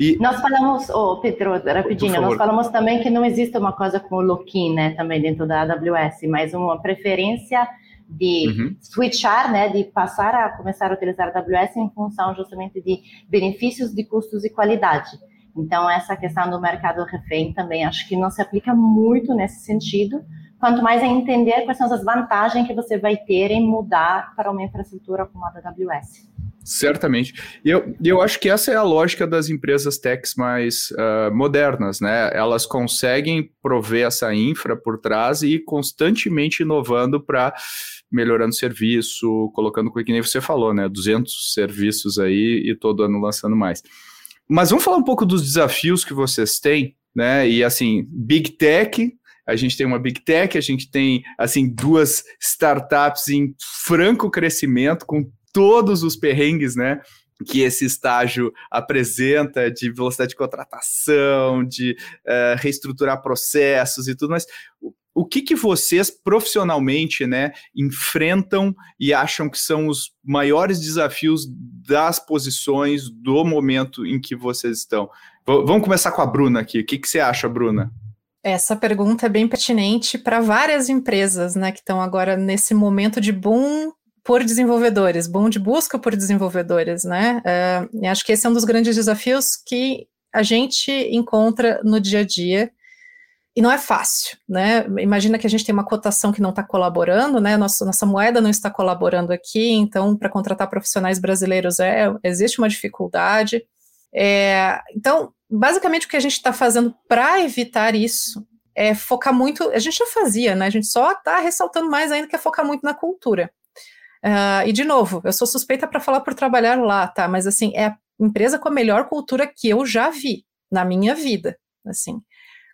E... Nós falamos, oh, Pedro, rapidinho, nós falamos também que não existe uma coisa como lock-in, né, também dentro da AWS, mas uma preferência de uhum. switchar, né, de passar a começar a utilizar a AWS em função justamente de benefícios de custos e qualidade. Então, essa questão do mercado refém também acho que não se aplica muito nesse sentido, quanto mais é entender quais são as vantagens que você vai ter em mudar para uma infraestrutura como a da AWS. Certamente. E eu, eu acho que essa é a lógica das empresas techs mais uh, modernas, né? Elas conseguem prover essa infra por trás e ir constantemente inovando para melhorando o serviço, colocando, que nem você falou, né? 200 serviços aí e todo ano lançando mais. Mas vamos falar um pouco dos desafios que vocês têm, né? E assim, Big Tech a gente tem uma Big Tech, a gente tem assim duas startups em franco crescimento, com todos os perrengues, né? Que esse estágio apresenta de velocidade de contratação, de uh, reestruturar processos e tudo, mas o que, que vocês profissionalmente né, enfrentam e acham que são os maiores desafios das posições do momento em que vocês estão? V vamos começar com a Bruna aqui. O que, que você acha, Bruna? Essa pergunta é bem pertinente para várias empresas, né, que estão agora nesse momento de boom por desenvolvedores, boom de busca por desenvolvedores, né? Uh, acho que esse é um dos grandes desafios que a gente encontra no dia a dia e não é fácil, né? Imagina que a gente tem uma cotação que não está colaborando, né? Nossa, nossa moeda não está colaborando aqui, então para contratar profissionais brasileiros é, existe uma dificuldade. É, então, basicamente o que a gente está fazendo para evitar isso é focar muito. A gente já fazia, né? A gente só está ressaltando mais ainda que é focar muito na cultura. Uh, e de novo, eu sou suspeita para falar por trabalhar lá, tá? Mas assim, é a empresa com a melhor cultura que eu já vi na minha vida, assim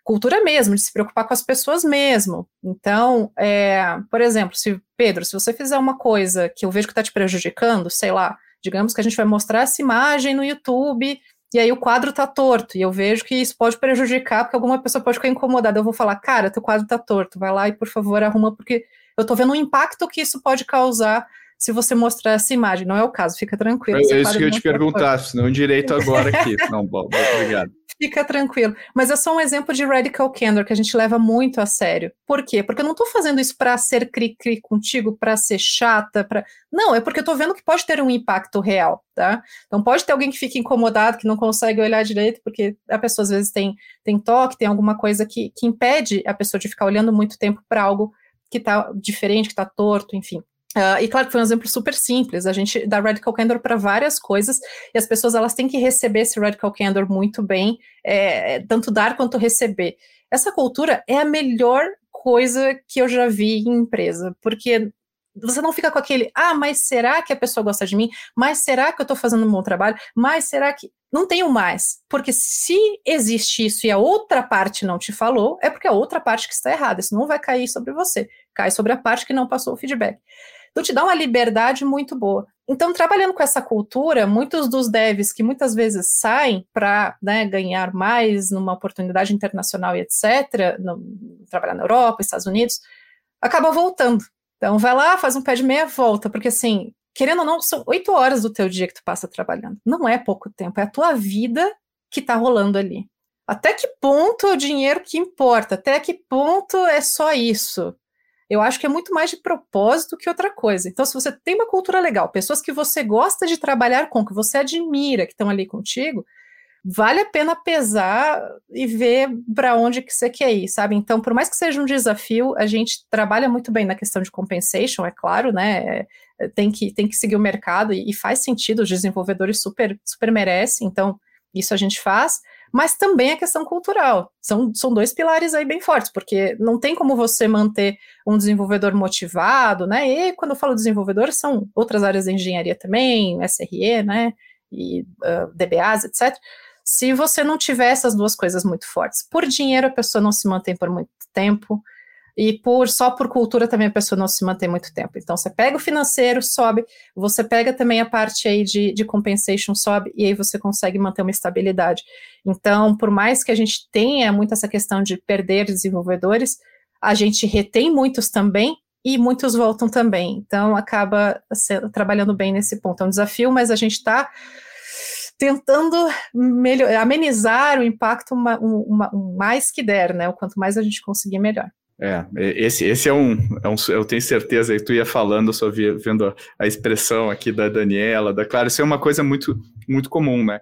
cultura mesmo, de se preocupar com as pessoas mesmo. Então, é, por exemplo, se Pedro, se você fizer uma coisa que eu vejo que está te prejudicando, sei lá, digamos que a gente vai mostrar essa imagem no YouTube e aí o quadro está torto e eu vejo que isso pode prejudicar porque alguma pessoa pode ficar incomodada. Eu vou falar, cara, teu quadro está torto, vai lá e por favor arruma porque eu estou vendo o impacto que isso pode causar se você mostrar essa imagem. Não é o caso, fica tranquilo. É isso que eu te perguntar, senão direito agora aqui. Não, bom, obrigado. Fica tranquilo. Mas é só um exemplo de radical candor que a gente leva muito a sério. Por quê? Porque eu não estou fazendo isso para ser cri-cri contigo, para ser chata, para Não, é porque eu estou vendo que pode ter um impacto real, tá? Então pode ter alguém que fique incomodado, que não consegue olhar direito, porque a pessoa às vezes tem, tem toque, tem alguma coisa que, que impede a pessoa de ficar olhando muito tempo para algo que está diferente, que está torto, enfim. Uh, e claro que foi um exemplo super simples. A gente dá radical candor para várias coisas e as pessoas elas têm que receber esse radical candor muito bem, é, tanto dar quanto receber. Essa cultura é a melhor coisa que eu já vi em empresa, porque você não fica com aquele, ah, mas será que a pessoa gosta de mim? Mas será que eu estou fazendo um bom trabalho? Mas será que. Não tenho mais. Porque se existe isso e a outra parte não te falou, é porque a outra parte que está errada. Isso não vai cair sobre você, cai sobre a parte que não passou o feedback. Então, te dá uma liberdade muito boa. Então, trabalhando com essa cultura, muitos dos devs que muitas vezes saem para né, ganhar mais numa oportunidade internacional e etc., no, trabalhar na Europa, Estados Unidos, acabam voltando. Então, vai lá, faz um pé de meia, volta, porque assim, querendo ou não, são oito horas do teu dia que tu passa trabalhando. Não é pouco tempo, é a tua vida que está rolando ali. Até que ponto é o dinheiro que importa? Até que ponto é só isso? Eu acho que é muito mais de propósito que outra coisa. Então, se você tem uma cultura legal, pessoas que você gosta de trabalhar com, que você admira, que estão ali contigo, vale a pena pesar e ver para onde que você quer ir, sabe? Então, por mais que seja um desafio, a gente trabalha muito bem na questão de compensation, é claro, né? É, tem que, tem que seguir o mercado e, e faz sentido, os desenvolvedores super, super merecem, então isso a gente faz mas também a questão cultural. São, são dois pilares aí bem fortes, porque não tem como você manter um desenvolvedor motivado, né? E quando eu falo desenvolvedor, são outras áreas da engenharia também, SRE, né? E uh, DBAs, etc. Se você não tiver essas duas coisas muito fortes. Por dinheiro, a pessoa não se mantém por muito tempo e por só por cultura também a pessoa não se mantém muito tempo. Então você pega o financeiro, sobe, você pega também a parte aí de, de compensation, sobe, e aí você consegue manter uma estabilidade. Então, por mais que a gente tenha muito essa questão de perder desenvolvedores, a gente retém muitos também e muitos voltam também. Então acaba trabalhando bem nesse ponto. É um desafio, mas a gente está tentando melhor, amenizar o impacto uma, uma, um mais que der, né? O quanto mais a gente conseguir, melhor. É, esse, esse é, um, é um. Eu tenho certeza que tu ia falando, só vendo a, a, expressão aqui da Daniela, da Clara, isso é uma coisa muito, muito comum, né?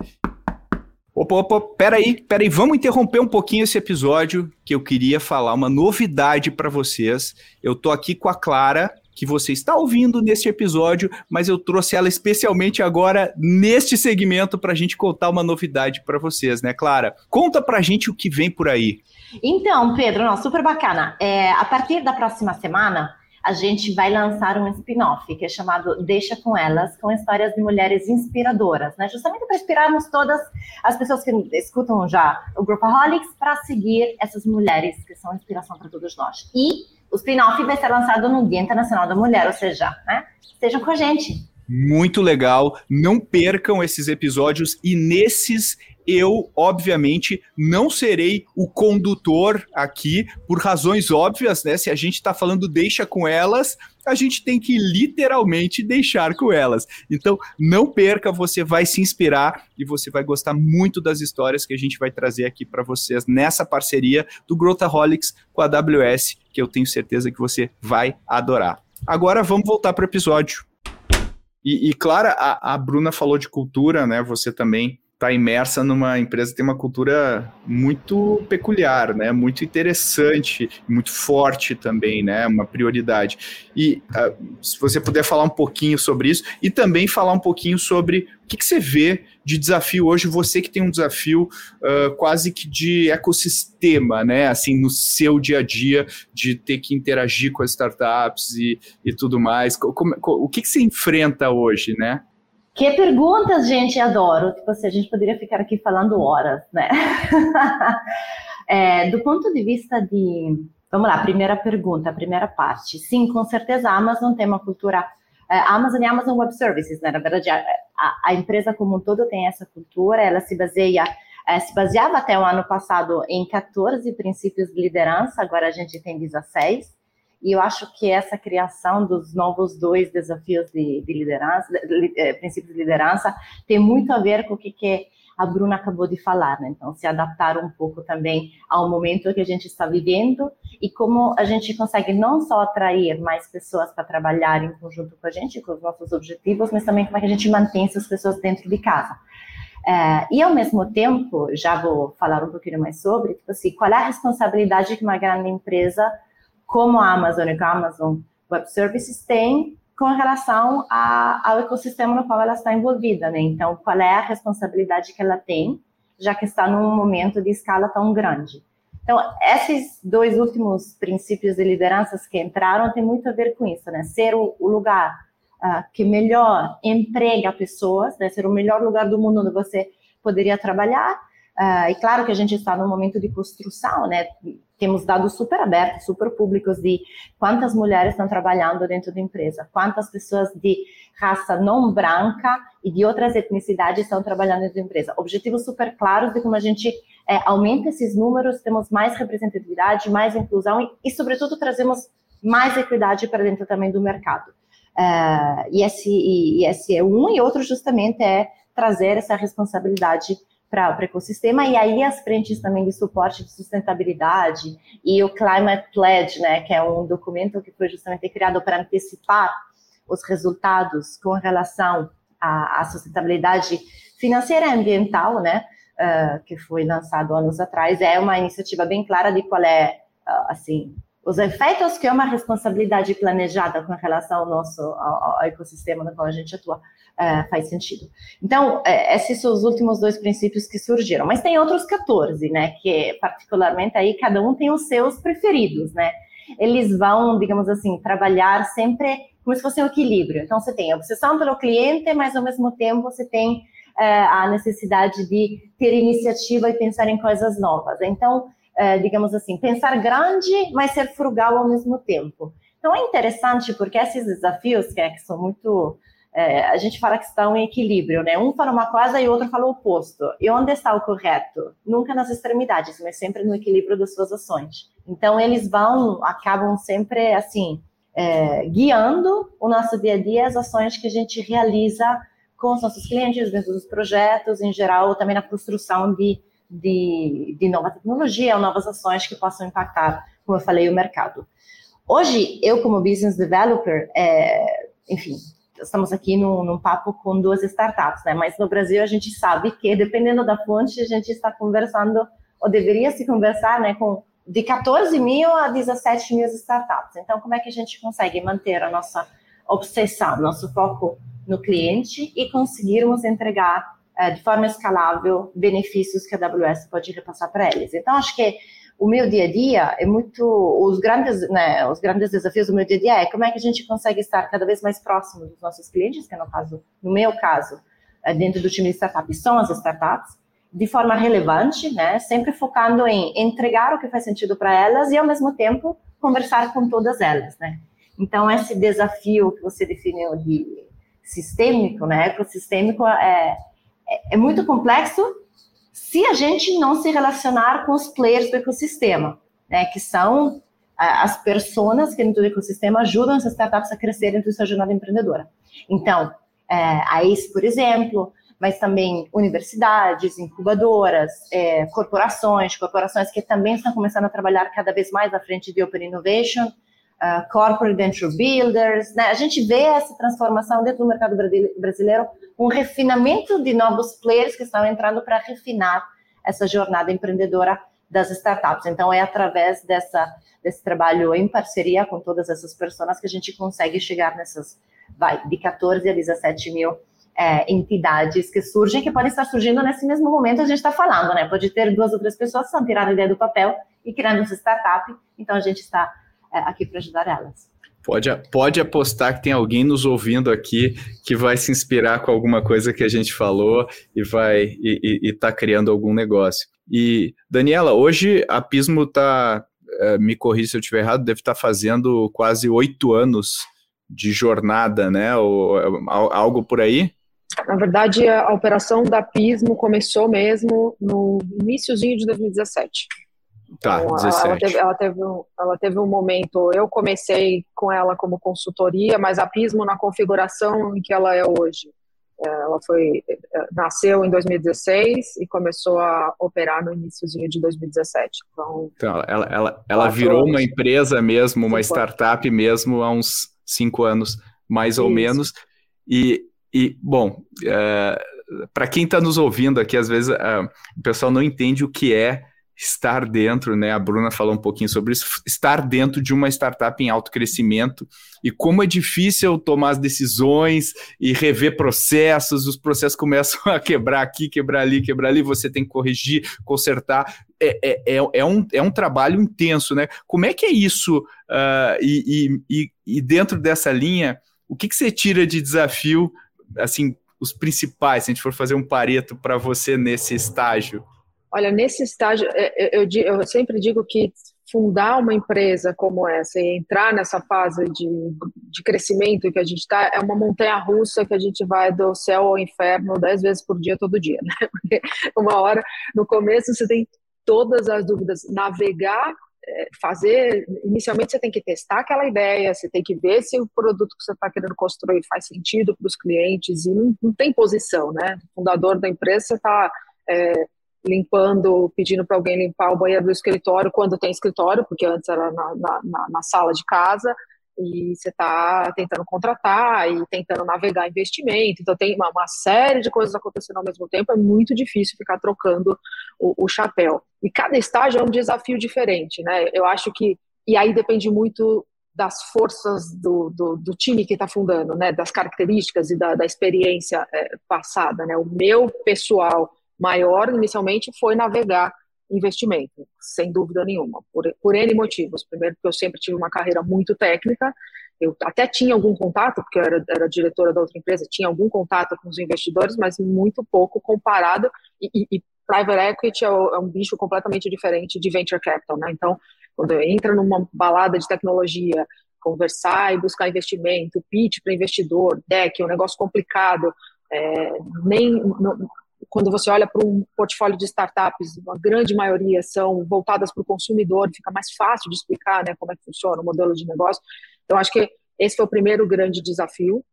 Opa, opa, peraí, peraí, vamos interromper um pouquinho esse episódio que eu queria falar uma novidade para vocês. Eu tô aqui com a Clara, que você está ouvindo neste episódio, mas eu trouxe ela especialmente agora neste segmento para a gente contar uma novidade para vocês, né, Clara? Conta para a gente o que vem por aí. Então, Pedro, não, super bacana. É, a partir da próxima semana, a gente vai lançar um spin-off que é chamado Deixa com Elas, com histórias de mulheres inspiradoras, né? Justamente para inspirarmos todas as pessoas que escutam já o Grupaholics para seguir essas mulheres que são inspiração para todos nós. E o spin-off vai ser lançado no Dia Internacional da Mulher, ou seja, né? Estejam com a gente. Muito legal. Não percam esses episódios e nesses eu, obviamente, não serei o condutor aqui, por razões óbvias, né? Se a gente está falando deixa com elas, a gente tem que literalmente deixar com elas. Então, não perca, você vai se inspirar e você vai gostar muito das histórias que a gente vai trazer aqui para vocês nessa parceria do Growthaholics com a AWS, que eu tenho certeza que você vai adorar. Agora vamos voltar para o episódio. E, e Clara, a, a Bruna falou de cultura, né? Você também está imersa numa empresa que tem uma cultura muito peculiar, né? Muito interessante, muito forte também, né? Uma prioridade. E uh, se você puder falar um pouquinho sobre isso e também falar um pouquinho sobre o que, que você vê de desafio hoje, você que tem um desafio uh, quase que de ecossistema, né? Assim, no seu dia a dia, de ter que interagir com as startups e, e tudo mais. Como, o que, que você enfrenta hoje, né? Que perguntas, gente, adoro. Tipo assim, a gente poderia ficar aqui falando horas, né? *laughs* é, do ponto de vista de. Vamos lá, primeira pergunta, primeira parte. Sim, com certeza a Amazon tem uma cultura. É, a Amazon e Amazon Web Services, né? Na verdade, a, a empresa como um todo tem essa cultura, ela se baseia. É, se baseava até o ano passado em 14 princípios de liderança, agora a gente tem 16. E eu acho que essa criação dos novos dois desafios de, de liderança, de, eh, princípios de liderança, tem muito a ver com o que, que a Bruna acabou de falar, né? Então, se adaptar um pouco também ao momento que a gente está vivendo e como a gente consegue não só atrair mais pessoas para trabalhar em conjunto com a gente, com os nossos objetivos, mas também como é que a gente mantém essas pessoas dentro de casa. É, e ao mesmo tempo, já vou falar um pouquinho mais sobre, tipo assim, qual é a responsabilidade que uma grande empresa como a Amazon e a Amazon Web Services tem com relação a, ao ecossistema no qual ela está envolvida, né? Então, qual é a responsabilidade que ela tem, já que está num momento de escala tão grande. Então, esses dois últimos princípios de lideranças que entraram tem muito a ver com isso, né? Ser o, o lugar uh, que melhor emprega pessoas, né? Ser o melhor lugar do mundo onde você poderia trabalhar. Uh, e claro que a gente está num momento de construção, né? Temos dados super abertos, super públicos de quantas mulheres estão trabalhando dentro da empresa, quantas pessoas de raça não branca e de outras etnicidades estão trabalhando dentro da empresa. Objetivos super claros de como a gente é, aumenta esses números, temos mais representatividade, mais inclusão e, e sobretudo, trazemos mais equidade para dentro também do mercado. Uh, e, esse, e, e esse é um, e outro justamente é trazer essa responsabilidade para o ecossistema, e aí as frentes também de suporte de sustentabilidade e o Climate Pledge, né, que é um documento que foi justamente criado para antecipar os resultados com relação à, à sustentabilidade financeira e ambiental, né, uh, que foi lançado anos atrás, é uma iniciativa bem clara de qual é, uh, assim, os efeitos que é uma responsabilidade planejada com relação ao nosso ao, ao ecossistema no qual a gente atua é, faz sentido. Então, é, esses são os últimos dois princípios que surgiram. Mas tem outros 14, né? Que particularmente aí cada um tem os seus preferidos, né? Eles vão, digamos assim, trabalhar sempre como se fosse um equilíbrio. Então, você tem a obsessão pelo cliente, mas ao mesmo tempo você tem é, a necessidade de ter iniciativa e pensar em coisas novas. Então, é, digamos assim, pensar grande, mas ser frugal ao mesmo tempo. Então, é interessante porque esses desafios, que, é, que são muito é, a gente fala que estão em equilíbrio, né? Um fala uma coisa e o outro fala o oposto. E onde está o correto? Nunca nas extremidades, mas sempre no equilíbrio das suas ações. Então, eles vão, acabam sempre, assim, é, guiando o nosso dia a dia, as ações que a gente realiza com os nossos clientes, dentro dos projetos, em geral, também na construção de, de, de nova tecnologia, novas ações que possam impactar, como eu falei, o mercado. Hoje, eu como business developer, é, enfim, estamos aqui num, num, papo com duas startups, né? Mas no Brasil a gente sabe que, dependendo da fonte, a gente está conversando, ou deveria se conversar, né, com de 14 mil a 17 mil startups. Então, como é que a gente consegue manter a nossa obsessão, nosso foco no cliente e conseguirmos entregar é, de forma escalável benefícios que a AWS pode repassar para eles? Então, acho que o meu dia a dia é muito os grandes né, os grandes desafios do meu dia a dia é como é que a gente consegue estar cada vez mais próximo dos nossos clientes que no caso no meu caso é dentro do time de startups são as startups de forma relevante né sempre focando em entregar o que faz sentido para elas e ao mesmo tempo conversar com todas elas né. Então esse desafio que você definiu de sistêmico né ecossistêmico é, é, é muito complexo se a gente não se relacionar com os players do ecossistema, né, que são as pessoas que dentro do ecossistema ajudam essas startups a crescerem dentro sua jornada empreendedora. Então, é, a ACE, por exemplo, mas também universidades, incubadoras, é, corporações, corporações que também estão começando a trabalhar cada vez mais à frente de Open Innovation, uh, corporate venture builders. Né? A gente vê essa transformação dentro do mercado brasileiro, um refinamento de novos players que estão entrando para refinar essa jornada empreendedora das startups. Então, é através dessa, desse trabalho em parceria com todas essas pessoas que a gente consegue chegar nessas, vai, de 14 a 17 mil é, entidades que surgem, que podem estar surgindo nesse mesmo momento a gente está falando, né? Pode ter duas ou três pessoas que estão tirando a ideia do papel e criando essa startup, então a gente está é, aqui para ajudar elas. Pode, pode apostar que tem alguém nos ouvindo aqui que vai se inspirar com alguma coisa que a gente falou e vai e está criando algum negócio. E Daniela, hoje a Pismo está, é, me corrija se eu estiver errado, deve estar tá fazendo quase oito anos de jornada, né? Ou algo por aí? Na verdade, a, operação da Pismo começou mesmo no iníciozinho de 2017. Tá, então, 17. Ela teve, ela, teve um, ela teve um momento, eu comecei com ela como consultoria, mas a Pismo na configuração em que ela é hoje. É, ela foi, é, nasceu em 2016 e começou a operar no iníciozinho de 2017. Então, então ela, ela, ela virou uma empresa mesmo, uma startup mesmo há uns cinco anos, mais ou Isso. menos. E e, bom, é, para quem está nos ouvindo aqui, às vezes é, o pessoal não entende o que é estar dentro, né? A Bruna falou um pouquinho sobre isso, estar dentro de uma startup em alto crescimento e como é difícil tomar as decisões e rever processos, os processos começam *laughs* a quebrar aqui, quebrar ali, quebrar ali, você tem que corrigir, consertar. É, é, é, é um, é um trabalho intenso, né? Como é que é isso? Uh, e, e, e, dentro dessa linha, o que, que você tira de desafio assim, os principais, se a gente for fazer um pareto para você nesse estágio? Olha, nesse estágio, é, é, eu, eu, eu, sempre digo que fundar uma empresa como essa e entrar nessa fase de, de crescimento que a gente está é uma montanha russa que a gente vai do céu ao inferno dez vezes por dia, todo dia, *laughs* né? Porque uma hora, no começo, você tem todas as dúvidas, navegar é, fazer, inicialmente você tem que testar aquela ideia, você tem que ver se o produto que você está querendo construir faz sentido para os clientes e não, não, tem posição, né? Fundador da empresa está é, limpando, pedindo para alguém limpar o banheiro do escritório quando tem escritório, porque antes era na, na, na sala de casa, e você está tentando contratar e tentando navegar investimento, então tem uma, uma, série de coisas acontecendo ao mesmo tempo, é muito difícil ficar trocando o, o, chapéu. E cada estágio é um desafio diferente, né? Eu acho que, e aí depende muito das forças do, do, do time que está fundando, né? Das características e da, da experiência é, passada, né? O meu pessoal maior, inicialmente, foi navegar investimento, sem dúvida nenhuma, por, por N motivos. Primeiro, porque eu sempre tive uma carreira muito técnica, eu até tinha algum contato, porque eu era, era diretora da outra empresa, tinha algum contato com os investidores, mas muito pouco comparado, e, e, e private equity é, é, um bicho completamente diferente de venture capital, né? Então, quando entra numa balada de tecnologia, conversar e buscar investimento, pitch para investidor, deck, é um negócio complicado, é, nem não, quando você olha para um portfólio de startups, a grande maioria são voltadas para o consumidor, fica mais fácil de explicar né, como é que funciona o modelo de negócio. Então, acho que esse foi o primeiro grande desafio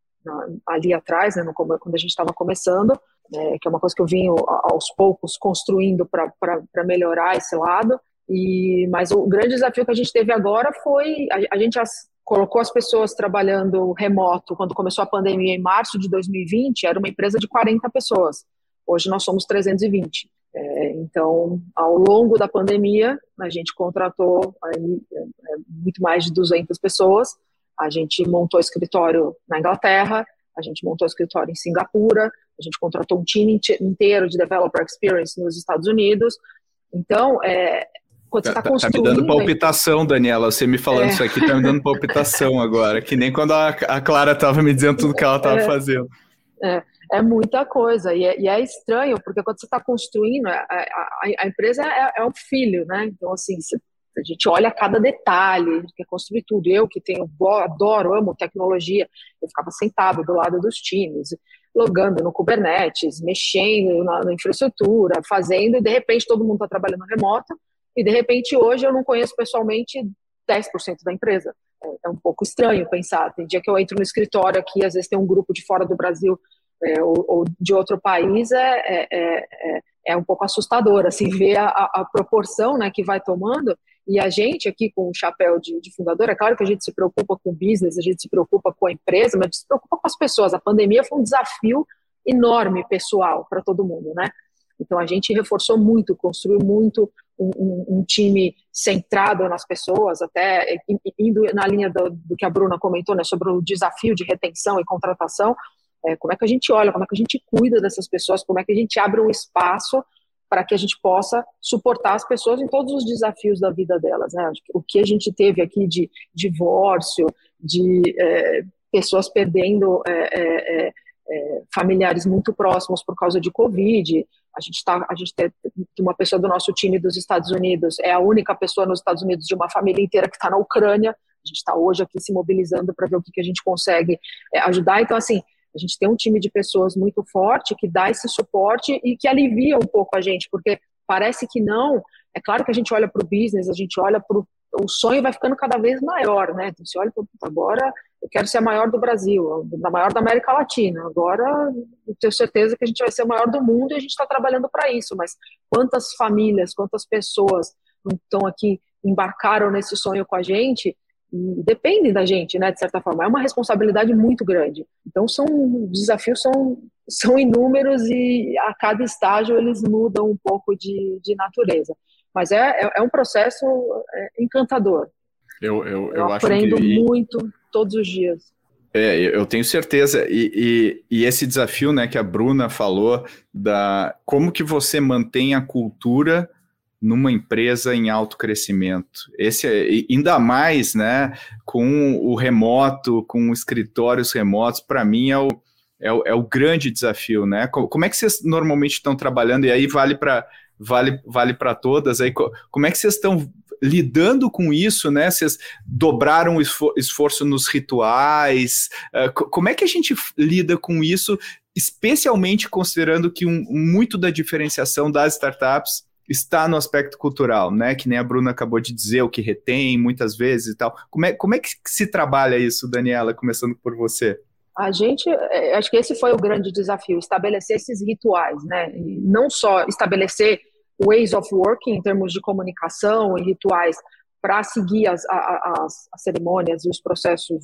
ali atrás, né, quando a gente estava começando, né, que é uma coisa que eu vim aos poucos construindo para melhorar esse lado. E, mas o grande desafio que a gente teve agora foi a, a gente as, colocou as pessoas trabalhando remoto quando começou a pandemia em março de 2020, era uma empresa de 40 pessoas. Hoje nós somos 320. É, então, ao longo da pandemia, a gente contratou aí, é, muito mais de 200 pessoas. A gente montou escritório na Inglaterra, a gente montou escritório em Singapura, a gente contratou um time inteiro de developer experience nos Estados Unidos. Então, é, quando você está tá, construindo... Tá me dando palpitação, Daniela. Você me falando é. isso aqui tá me dando palpitação agora, que nem quando a, a Clara estava me dizendo tudo que ela estava é. fazendo. É é muita coisa. E é, e é estranho, porque quando você está construindo, a, a, a empresa é, é, um filho, né? Então, assim, a gente olha cada detalhe, quer construir tudo. Eu que tenho, adoro, amo tecnologia, eu ficava sentado do lado dos times, logando no Kubernetes, mexendo na, na infraestrutura, fazendo, e de repente todo mundo está trabalhando remoto, e de repente hoje eu não conheço pessoalmente 10% da empresa. É, é um pouco estranho pensar. Tem dia que eu entro no escritório aqui, às vezes tem um grupo de fora do Brasil é, ou, ou, de outro país é, é, é, é, um pouco assustador, assim, *laughs* ver a, a, proporção né, que vai tomando E a gente aqui com o chapéu de, de fundador, é claro que a gente se preocupa com o business, a gente se preocupa com a empresa, mas a gente se preocupa com as pessoas. A pandemia foi um desafio enorme pessoal para todo mundo, né? Então a gente reforçou muito, construiu muito um, um, um, time centrado nas pessoas, até indo na linha do, do, que a Bruna comentou, né, sobre o desafio de retenção e contratação. É, como é que a gente olha, como é que a gente cuida dessas pessoas, como é que a gente abre um espaço para que a gente possa suportar as pessoas em todos os desafios da vida delas. Né? O que a gente teve aqui de divórcio, de é, pessoas perdendo é, é, é, é familiares muito próximos por causa de Covid. A gente, tá, a gente tem uma pessoa do nosso time dos Estados Unidos, é a única pessoa nos Estados Unidos de uma família inteira que está na Ucrânia. A gente está hoje aqui se mobilizando para ver o que, que a gente consegue ajudar. Então, assim, a gente tem um time de pessoas muito forte que dá esse suporte e que alivia um pouco a gente, porque parece que não. É claro que a gente olha para o business, a gente olha para o sonho vai ficando cada vez maior, né? Então, você olha agora eu quero ser a maior do Brasil, a maior da América Latina. Agora, tenho certeza que a gente vai ser a maior do mundo e a gente está trabalhando para isso. Mas quantas famílias, quantas pessoas estão aqui, embarcaram nesse sonho com a gente dependem da gente, né, de certa forma. É uma responsabilidade muito grande. Então, são desafios são, são inúmeros e a cada estágio eles mudam um pouco de, de natureza. Mas é, é, é um processo é, encantador. Eu, eu, eu, eu aprendo que... muito todos os dias. É, eu tenho certeza. E, e, e, esse desafio né, que a Bruna falou, da como que você mantém a cultura numa empresa em alto crescimento. Esse é, ainda mais, né, com o remoto, com escritórios remotos, para mim é o, é o, é, o, grande desafio, né? Como é que vocês normalmente estão trabalhando? E aí vale para vale, vale para todas. Aí, como é que vocês estão lidando com isso, né? Vocês dobraram o esforço nos rituais. Uh, como é que a gente lida com isso, especialmente considerando que um, muito da diferenciação das startups está no aspecto cultural, né? Que nem a Bruna acabou de dizer, o que retém muitas vezes e tal. Como é, como é que se trabalha isso, Daniela, começando por você? A gente, é, acho que esse foi o grande desafio, estabelecer esses rituais, né? Não só estabelecer ways of working em termos de comunicação e rituais para seguir as, as, as, cerimônias e os processos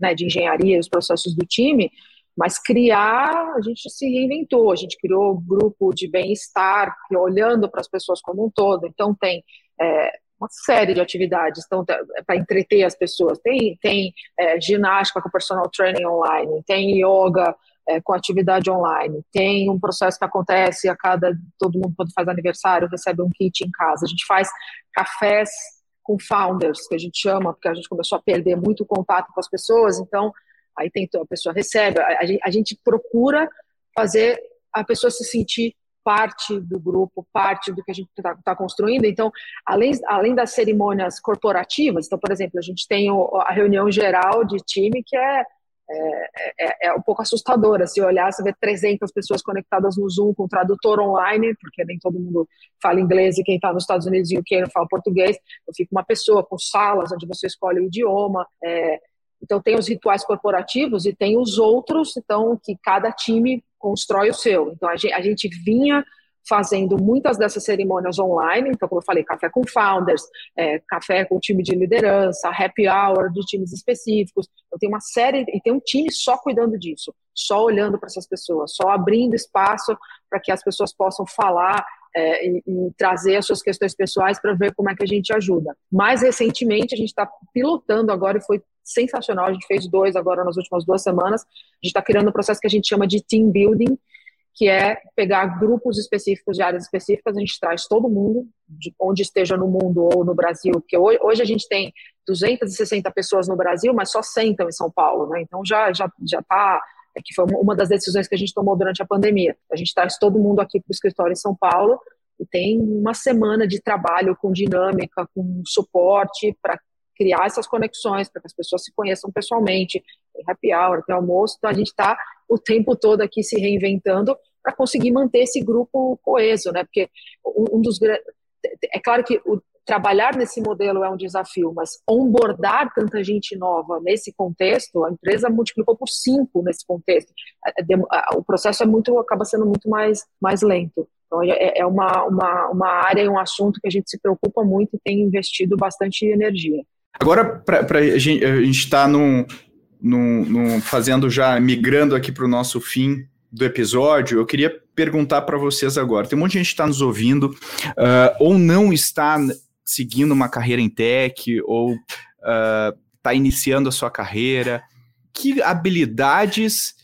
né, de engenharia, os processos do time, mas criar, a gente se reinventou, a gente criou um grupo de bem-estar, olhando para as pessoas como um todo. Então, tem é, uma série de atividades então, para entreter as pessoas. Tem, tem é, ginástica com personal training online, tem yoga é, com atividade online, tem um processo que acontece a cada. Todo mundo, quando faz aniversário, recebe um kit em casa. A gente faz cafés com founders, que a gente chama, porque a gente começou a perder muito contato com as pessoas, então aí tem, a pessoa recebe, a, a gente procura fazer a pessoa se sentir parte do grupo, parte do que a gente está tá construindo. Então, além, além das cerimônias corporativas, então, por exemplo, a gente tem o, a reunião geral de time que é, é, é, é, um pouco assustadora. Se olhar, você vê 300 pessoas conectadas no Zoom com tradutor online, porque nem todo mundo fala inglês e quem está nos Estados Unidos e UK não fala português. Então, fica uma pessoa com salas onde você escolhe o idioma, é, então, tem os rituais corporativos e tem os outros, então, que cada time constrói o seu. Então, a gente, a gente vinha fazendo muitas dessas cerimônias online, então, como eu falei, café com founders, é, café com time de liderança, happy hour de times específicos. Então, tem uma série, e tem um time só cuidando disso, só olhando para essas pessoas, só abrindo espaço para que as pessoas possam falar é, e, e, trazer as suas questões pessoais para ver como é que a gente ajuda. Mais recentemente, a gente está pilotando agora e foi sensacional. A gente fez dois agora nas últimas duas semanas. A gente está criando um processo que a gente chama de team building, que é pegar grupos específicos de áreas específicas. A gente traz todo mundo, de onde esteja no mundo ou no Brasil, porque hoje, a gente tem 260 pessoas no Brasil, mas só 100 estão em São Paulo, né? Então já já já está é que foi uma das decisões que a gente tomou durante a pandemia. A gente traz todo mundo aqui para o escritório em São Paulo e tem uma semana de trabalho com dinâmica, com suporte para criar essas conexões, para que as pessoas se conheçam pessoalmente. Tem happy hour, tem almoço, então a gente está o tempo todo aqui se reinventando para conseguir manter esse grupo coeso, né? Porque um dos é claro que o, trabalhar nesse modelo é um desafio, mas onboardar tanta gente nova nesse contexto, a empresa multiplicou por cinco nesse contexto. O processo é muito, acaba sendo muito mais, mais lento. Então, é, é uma, uma, uma área e um assunto que a gente se preocupa muito e tem investido bastante energia. Agora, pra, pra, a gente está num, num, num, fazendo já, migrando aqui para o nosso fim do episódio, eu queria perguntar para vocês agora. Tem um monte de gente que está nos ouvindo uh, ou não está seguindo uma carreira em tech ou está uh, iniciando a sua carreira. Que habilidades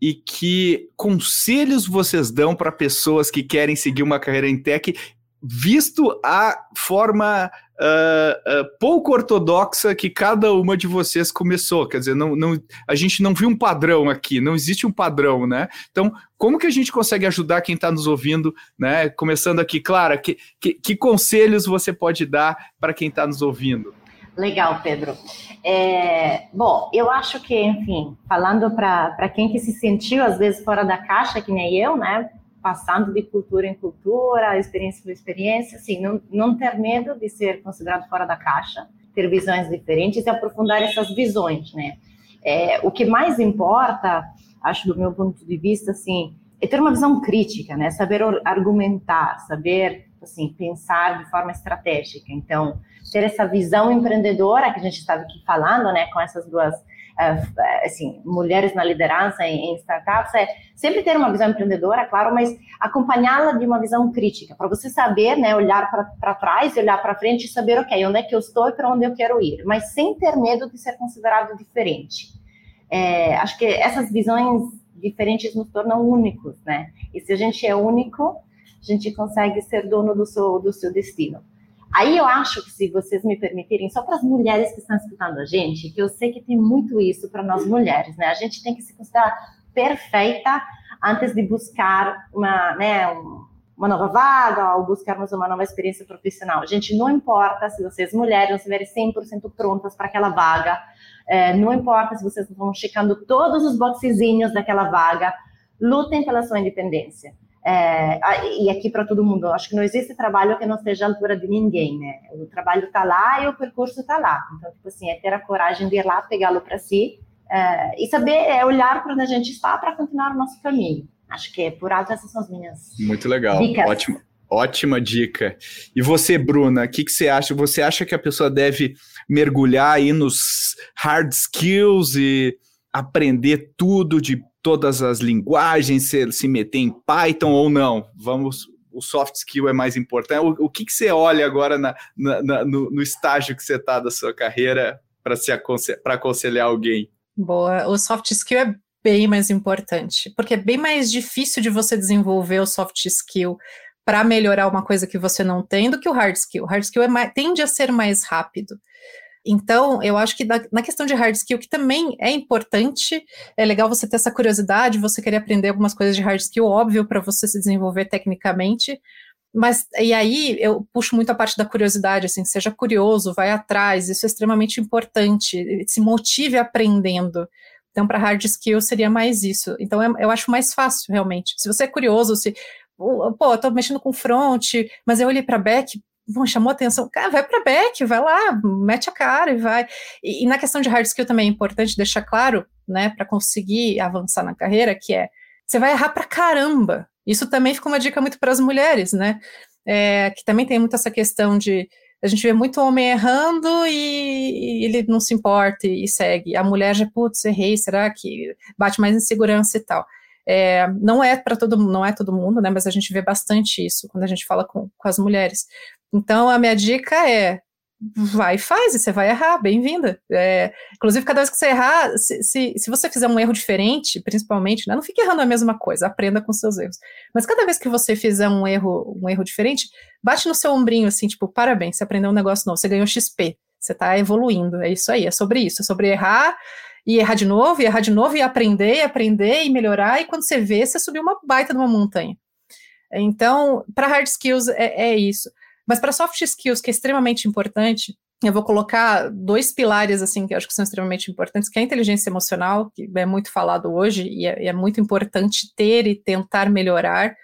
e que conselhos vocês dão para pessoas que querem seguir uma carreira em tech, visto a forma uh, pouco ortodoxa que cada uma de vocês começou? Quer dizer, não, não, a gente não viu um padrão aqui, não existe um padrão, né? Então, como que a gente consegue ajudar quem está nos ouvindo, né? Começando aqui, Clara, que, que, que conselhos você pode dar para quem está nos ouvindo? Legal, Pedro. É, bom, eu acho que, enfim, falando para quem que se sentiu às vezes fora da caixa, que nem eu, né? Passando de cultura em cultura, experiência por experiência, assim, não, não ter medo de ser considerado fora da caixa, ter visões diferentes e aprofundar essas visões, né? É, o que mais importa, acho do meu ponto de vista, assim, é ter uma visão crítica, né? Saber argumentar, saber, assim, pensar de forma estratégica. Então, ter essa visão empreendedora que a gente estava aqui falando, né, com essas duas assim, mulheres na liderança em, em, startups, é sempre ter uma visão empreendedora, claro, mas acompanhá-la de uma visão crítica, para você saber, né, olhar para trás, olhar para frente e saber, ok, onde é que eu estou e para onde eu quero ir, mas sem ter medo de ser considerado diferente. É, acho que essas visões diferentes nos tornam únicos, né? E se a gente é único, a gente consegue ser dono do seu, do seu destino. Aí eu acho que, se vocês me permitirem, só para as mulheres que estão escutando a gente, que eu sei que tem muito isso para nós mulheres, né? A gente tem que se considerar perfeita antes de buscar uma, né, uma nova vaga ou buscarmos uma nova experiência profissional. Gente não importa se vocês mulheres não estiverem 100% prontas para aquela vaga, é, não importa se vocês estão checando todos os boxezinhos daquela vaga, lutem pela sua independência. É, e aqui para todo mundo, acho que não existe trabalho que não esteja à altura de ninguém, né? O trabalho está lá e o percurso está lá. Então, tipo assim, é ter a coragem de ir lá, pegá-lo para si é, e saber é, olhar para onde a gente está para continuar o nosso caminho. Acho que por alto essas são as minhas Muito legal, dicas. ótimo. Ótima dica. E você, Bruna, o que, que você acha? Você acha que a pessoa deve mergulhar aí nos hard skills e aprender tudo de todas as linguagens, se, se meter em Python ou não. Vamos, o soft skill é mais importante. O, o que, que você olha agora na, na, na, no, no, estágio que você está da sua carreira para aconselhar, aconselhar alguém? Boa, o soft skill é bem mais importante, porque é bem mais difícil de você desenvolver o soft skill para melhorar uma coisa que você não tem do que o hard skill. O hard skill é mais, tende a ser mais rápido. Então, eu acho que na questão de hard skill, que também é importante, é legal você ter essa curiosidade, você querer aprender algumas coisas de hard skill, óbvio, para você se desenvolver tecnicamente. Mas, e aí, eu puxo muito a parte da curiosidade, assim, seja curioso, vai atrás, isso é extremamente importante, se motive aprendendo. Então, para hard skill seria mais isso. Então, eu acho mais fácil, realmente. Se você é curioso, se pô, eu tô mexendo com front, mas eu olhei para back, bom, chamou atenção, cara, vai para back, vai lá, mete a cara e vai. E, e, na questão de hard skill também é importante deixar claro, né, para conseguir avançar na carreira, que é você vai errar para caramba. Isso também fica uma dica muito para as mulheres, né? É, que também tem muito essa questão de a gente vê muito homem errando e, e ele não se importa e, e segue. A mulher já, putz, errei, será que bate mais insegurança e tal. É, não é para todo mundo, não é todo mundo, né? Mas a gente vê bastante isso quando a gente fala com, com as mulheres. Então a minha dica é vai e faz, e você vai errar, bem-vinda. É, inclusive, cada vez que você errar, se, se, se, você fizer um erro diferente, principalmente, né, não fique errando a mesma coisa, aprenda com seus erros. Mas cada vez que você fizer um erro, um erro diferente, bate no seu ombrinho assim, tipo, parabéns, você aprendeu um negócio novo, você ganhou XP, você está evoluindo, é isso aí, é sobre isso, é sobre errar e errar de novo, e errar de novo, e aprender, e aprender, e melhorar, e quando você vê, você subiu uma baita de uma montanha. Então, para hard skills é, é isso. Mas para soft skills, que é extremamente importante, eu vou colocar dois pilares assim que eu acho que são extremamente importantes, que é a inteligência emocional, que é muito falado hoje e é, é muito importante ter e tentar melhorar.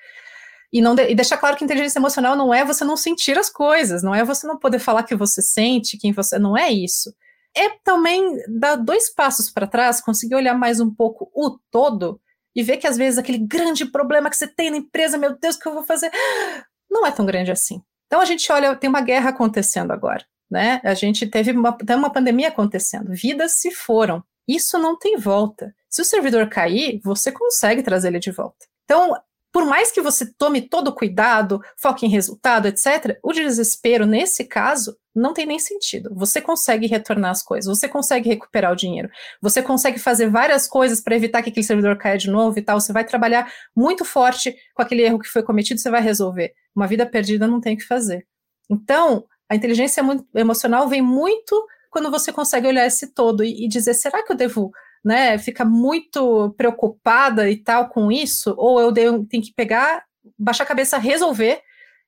E, não de, e deixar claro que inteligência emocional não é você não sentir as coisas, não é você não poder falar que você sente, quem você. Não é isso. É também dar dois passos para trás, conseguir olhar mais um pouco o todo e ver que às vezes aquele grande problema que você tem na empresa, meu Deus, o que eu vou fazer? *gasps* Não é tão grande assim. Então a gente olha, tem uma guerra acontecendo agora, né? A gente teve uma, tem uma pandemia acontecendo, vidas se foram. Isso não tem volta. Se o servidor cair, você consegue trazer ele de volta. Então, por mais que você tome todo o cuidado, foque em resultado, etc., o desespero, nesse caso, não tem nem sentido. Você consegue retornar as coisas, você consegue recuperar o dinheiro, você consegue fazer várias coisas para evitar que aquele servidor caia de novo e tal. Você vai trabalhar muito forte com aquele erro que foi cometido, você vai resolver. Uma vida perdida não tem o que fazer. Então, a inteligência emocional vem muito quando você consegue olhar esse todo e, e dizer: será que eu devo né, fica muito preocupada e tal com isso, ou eu tenho que pegar, baixar a cabeça, resolver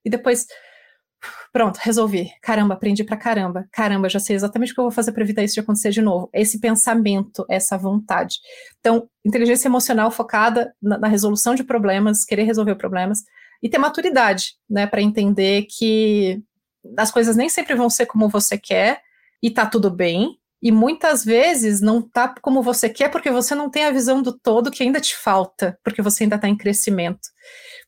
e depois pronto, resolvi. Caramba, aprendi pra caramba. Caramba, já sei exatamente o que eu vou fazer para evitar isso de acontecer de novo. Esse pensamento, essa vontade. Então, inteligência emocional focada na, na resolução de problemas, querer resolver problemas e ter maturidade, né, para entender que as coisas nem sempre vão ser como você quer e tá tudo bem, e muitas vezes não tá como você quer porque você não tem a visão do todo que ainda te falta, porque você ainda está em crescimento.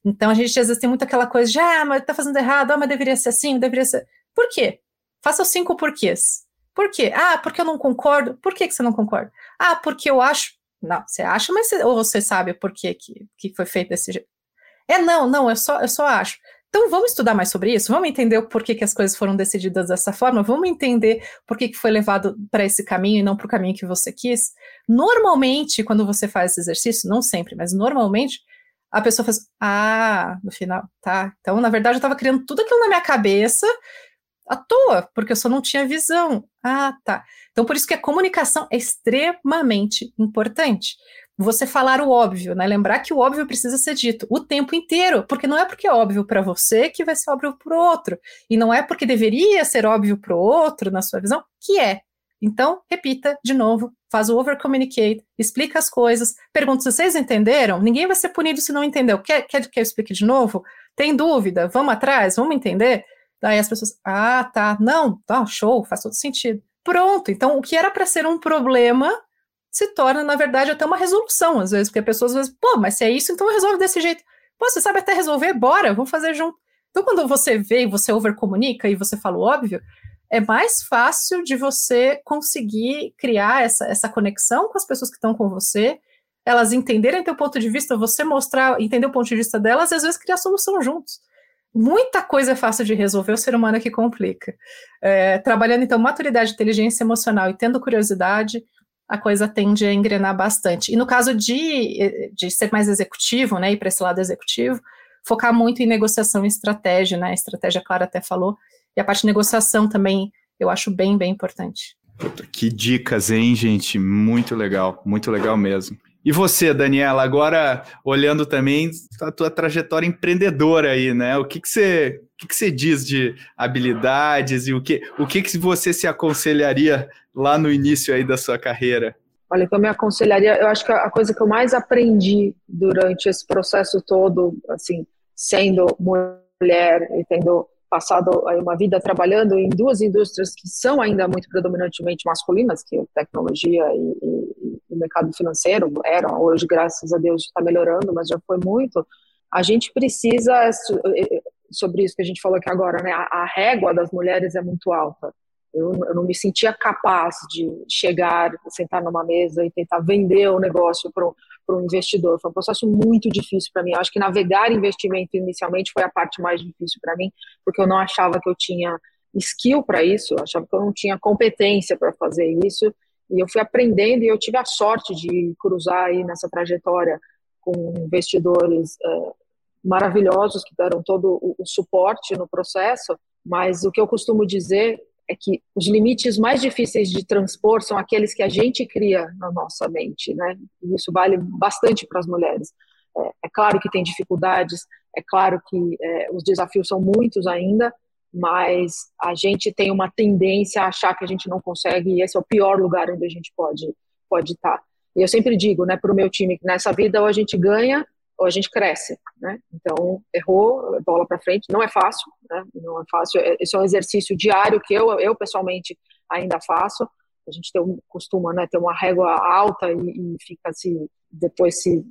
Então a gente às vezes tem muito aquela coisa de, ah, mas tá fazendo errado, ah, mas deveria ser assim, deveria ser. Por quê? Faça os cinco porquês. Por quê? Ah, porque eu não concordo. Por que, que você não concorda? Ah, porque eu acho. Não, você acha, mas você... ou você sabe por que, que, que foi feito desse jeito. É, não, não, eu só, eu só acho. Então vamos estudar mais sobre isso, vamos entender o porquê que as coisas foram decididas dessa forma, vamos entender por que, foi levado para esse caminho e não para o caminho que você quis. Normalmente, quando você faz esse exercício, não sempre, mas normalmente, a pessoa faz, ah, no final, tá. Então, na verdade, eu estava criando tudo aquilo na minha cabeça à toa, porque eu só não tinha visão. Ah, tá. Então, por isso que a comunicação é extremamente importante você falar o óbvio, né? Lembrar que o óbvio precisa ser dito o tempo inteiro, porque não é porque é óbvio para você que vai ser óbvio para o outro, e não é porque deveria ser óbvio para o outro, na sua visão, que é. Então, repita de novo, faz o over communicate, explica as coisas, pergunta se vocês entenderam, ninguém vai ser punido se não entendeu. Quer, quer que eu explique de novo? Tem dúvida? Vamos atrás? Vamos entender? Daí as pessoas, ah, tá, não, tá, show, faz todo sentido. Pronto, então o que era para ser um problema se torna, na verdade, até uma resolução, às vezes, porque a pessoa às vezes, pô, mas se é isso, então resolve desse jeito. Pô, você sabe até resolver? Bora, vamos fazer junto. Então, quando você vê e você overcomunica e você fala o óbvio, é mais fácil de você conseguir criar essa, essa conexão com as pessoas que estão com você, elas entenderem teu ponto de vista, você mostrar, entender o ponto de vista delas e às vezes criar solução juntos. Muita coisa é fácil de resolver, o ser humano é que complica. É, trabalhando, então, maturidade, inteligência emocional e tendo curiosidade, a coisa tende a engrenar bastante. E no caso de, de ser mais executivo, né, ir para esse lado executivo, focar muito em negociação e estratégia, né, a estratégia, Clara até falou, e a parte de negociação também eu acho bem, bem importante. Que dicas, hein, gente? Muito legal, muito legal mesmo. E você, Daniela, agora olhando também a tua trajetória empreendedora aí, né? O que, que, você, o que, que você diz de habilidades e o que, o que, que você se aconselharia lá no início aí da sua carreira? Olha, então eu me aconselharia, eu acho que a coisa que eu mais aprendi durante esse processo todo, assim, sendo mulher e tendo passado uma vida trabalhando em duas indústrias que são ainda muito predominantemente masculinas, que é tecnologia e, e, e mercado financeiro, eram, hoje, graças a Deus, está melhorando, mas já foi muito. A gente precisa, sobre isso que a gente falou aqui agora, né, a, a régua das mulheres é muito alta. Eu, eu, não me sentia capaz de chegar, sentar numa mesa e tentar vender o negócio para um investidor. Foi um processo muito difícil para mim. Eu acho que navegar investimento inicialmente foi a parte mais difícil para mim, porque eu não achava que eu tinha skill para isso, eu achava que eu não tinha competência para fazer isso. E eu fui aprendendo e eu tive a sorte de cruzar aí nessa trajetória com investidores é, maravilhosos que deram todo o, o suporte no processo. Mas o que eu costumo dizer é que os limites mais difíceis de transpor são aqueles que a gente cria na nossa mente, né? E isso vale bastante para as mulheres. É, é, claro que tem dificuldades, é claro que é, os desafios são muitos ainda, mas a gente tem uma tendência a achar que a gente não consegue e esse é o pior lugar onde a gente pode pode estar. E eu sempre digo, né, para o meu time que nessa vida ou a gente ganha ou a gente cresce, né? Então, errou, bola para frente, não é fácil, né? Não é fácil, é, esse é um exercício diário que eu, eu pessoalmente ainda faço. A gente tem, costuma né, ter uma régua alta e, e fica se depois se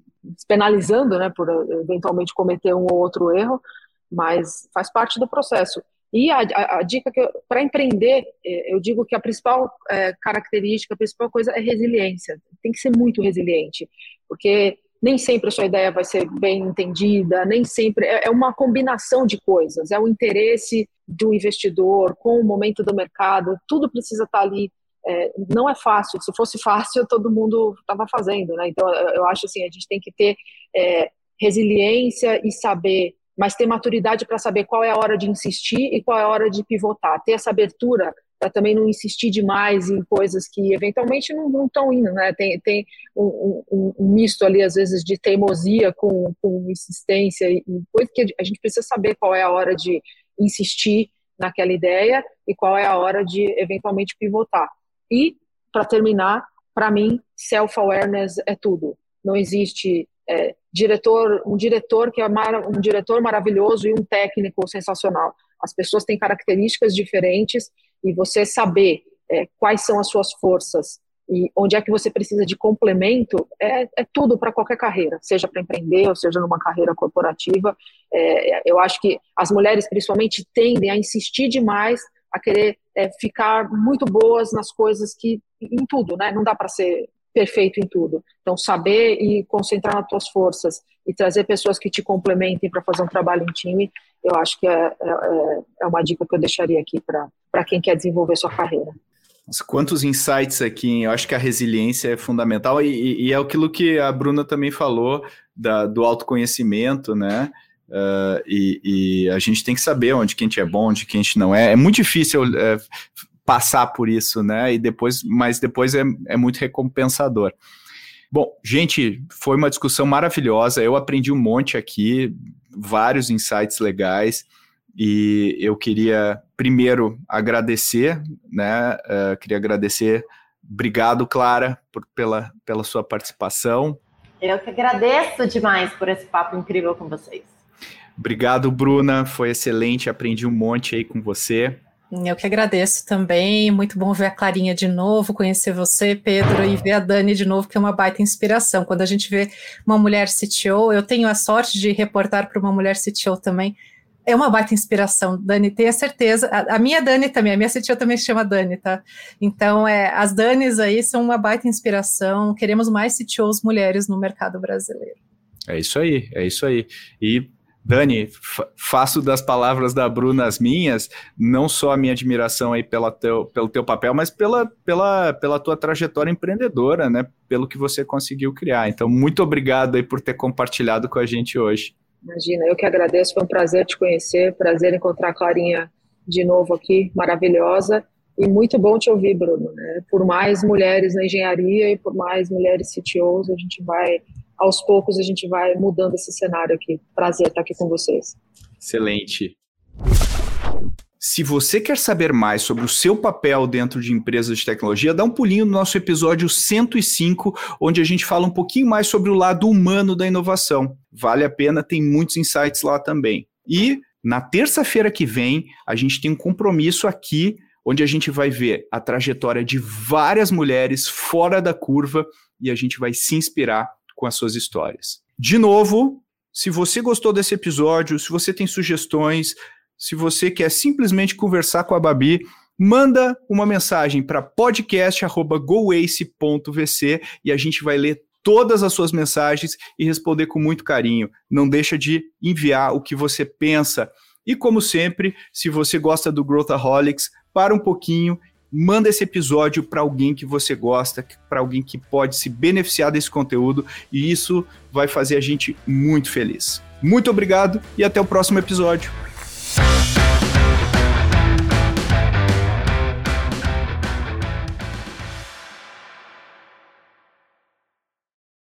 penalizando, né, por eventualmente cometer um ou outro erro, mas faz parte do processo. E a, a, a dica que para empreender, é, eu digo que a principal é, característica, a principal coisa é resiliência. Tem que ser muito resiliente, porque nem sempre a sua ideia vai ser bem entendida, nem sempre é, é uma combinação de coisas. É o interesse do investidor com o momento do mercado, tudo precisa estar ali. É, não é fácil. Se fosse fácil, todo mundo estava fazendo, né? Então, eu acho assim, a gente tem que ter é, resiliência e saber mas ter maturidade para saber qual é a hora de insistir e qual é a hora de pivotar. Ter essa abertura para também não insistir demais em coisas que eventualmente não estão indo, né? Tem, tem um, um, um, misto ali, às vezes, de teimosia com, com insistência e, coisa que a gente precisa saber qual é a hora de insistir naquela ideia e qual é a hora de eventualmente pivotar. E, para terminar, para mim, self-awareness é tudo. Não existe é, diretor, um diretor que é um diretor maravilhoso e um técnico sensacional. As pessoas têm características diferentes e você saber é, quais são as suas forças e onde é que você precisa de complemento é, é tudo para qualquer carreira, seja para empreender ou seja numa carreira corporativa. É, eu acho que as mulheres, principalmente, tendem a insistir demais, a querer é, ficar muito boas nas coisas que em tudo, né? Não dá para ser perfeito em tudo. Então, saber e concentrar nas tuas forças e trazer pessoas que te complementem para fazer um trabalho em time, eu acho que é, é, é uma dica que eu deixaria aqui para quem quer desenvolver sua carreira. Nossa, quantos insights aqui, eu acho que a resiliência é fundamental e, e é aquilo que a Bruna também falou da, do autoconhecimento, né? Uh, e, e, a gente tem que saber onde que a gente é bom, onde que a gente não é. É muito difícil é, passar por isso, né? E depois, mas depois é, é muito recompensador. Bom, gente, foi uma discussão maravilhosa. Eu aprendi um monte aqui, vários insights legais. E eu queria primeiro agradecer, né? Uh, queria agradecer. Obrigado, Clara, por, pela, pela sua participação. Eu que agradeço demais por esse papo incrível com vocês. Obrigado, Bruna. Foi excelente. Aprendi um monte aí com você. Eu que agradeço também. Muito bom ver a Clarinha de novo, conhecer você, Pedro, e ver a Dani de novo, que é uma baita inspiração. Quando a gente vê uma mulher CTO, eu tenho a sorte de reportar para uma mulher CTO também. É uma baita inspiração, Dani, tenha certeza. A, a, minha Dani também, a minha CTO também se chama Dani, tá? Então, é, as Danis aí são uma baita inspiração. Queremos mais CTOs mulheres no mercado brasileiro. É isso aí, é isso aí. E Dani, faço das palavras da Bruna as minhas, não só a minha admiração aí pela teu, pelo teu papel, mas pela, pela, pela tua trajetória empreendedora, né? Pelo que você conseguiu criar. Então, muito obrigado aí por ter compartilhado com a gente hoje. Imagina, eu que agradeço, foi um prazer te conhecer, prazer encontrar a Clarinha de novo aqui, maravilhosa. E muito bom te ouvir, Bruno. Né? Por mais mulheres na engenharia e por mais mulheres CTOs, a gente vai aos poucos a gente vai mudando esse cenário aqui. Prazer estar aqui com vocês. Excelente. Se você quer saber mais sobre o seu papel dentro de empresas de tecnologia, dá um pulinho no nosso episódio 105, onde a gente fala um pouquinho mais sobre o lado humano da inovação. Vale a pena, tem muitos insights lá também. E na terça-feira que vem, a gente tem um compromisso aqui, onde a gente vai ver a trajetória de várias mulheres fora da curva e a gente vai se inspirar com as suas histórias. De novo, se você gostou desse episódio, se você tem sugestões, se você quer simplesmente conversar com a Babi, manda uma mensagem para podcast@goace.vc e a gente vai ler todas as suas mensagens e responder com muito carinho. Não deixa de enviar o que você pensa. E como sempre, se você gosta do Growthaholics, para um pouquinho manda esse episódio para alguém que você gosta, para alguém que pode se beneficiar desse conteúdo e isso vai fazer a gente muito feliz. Muito obrigado e até o próximo episódio.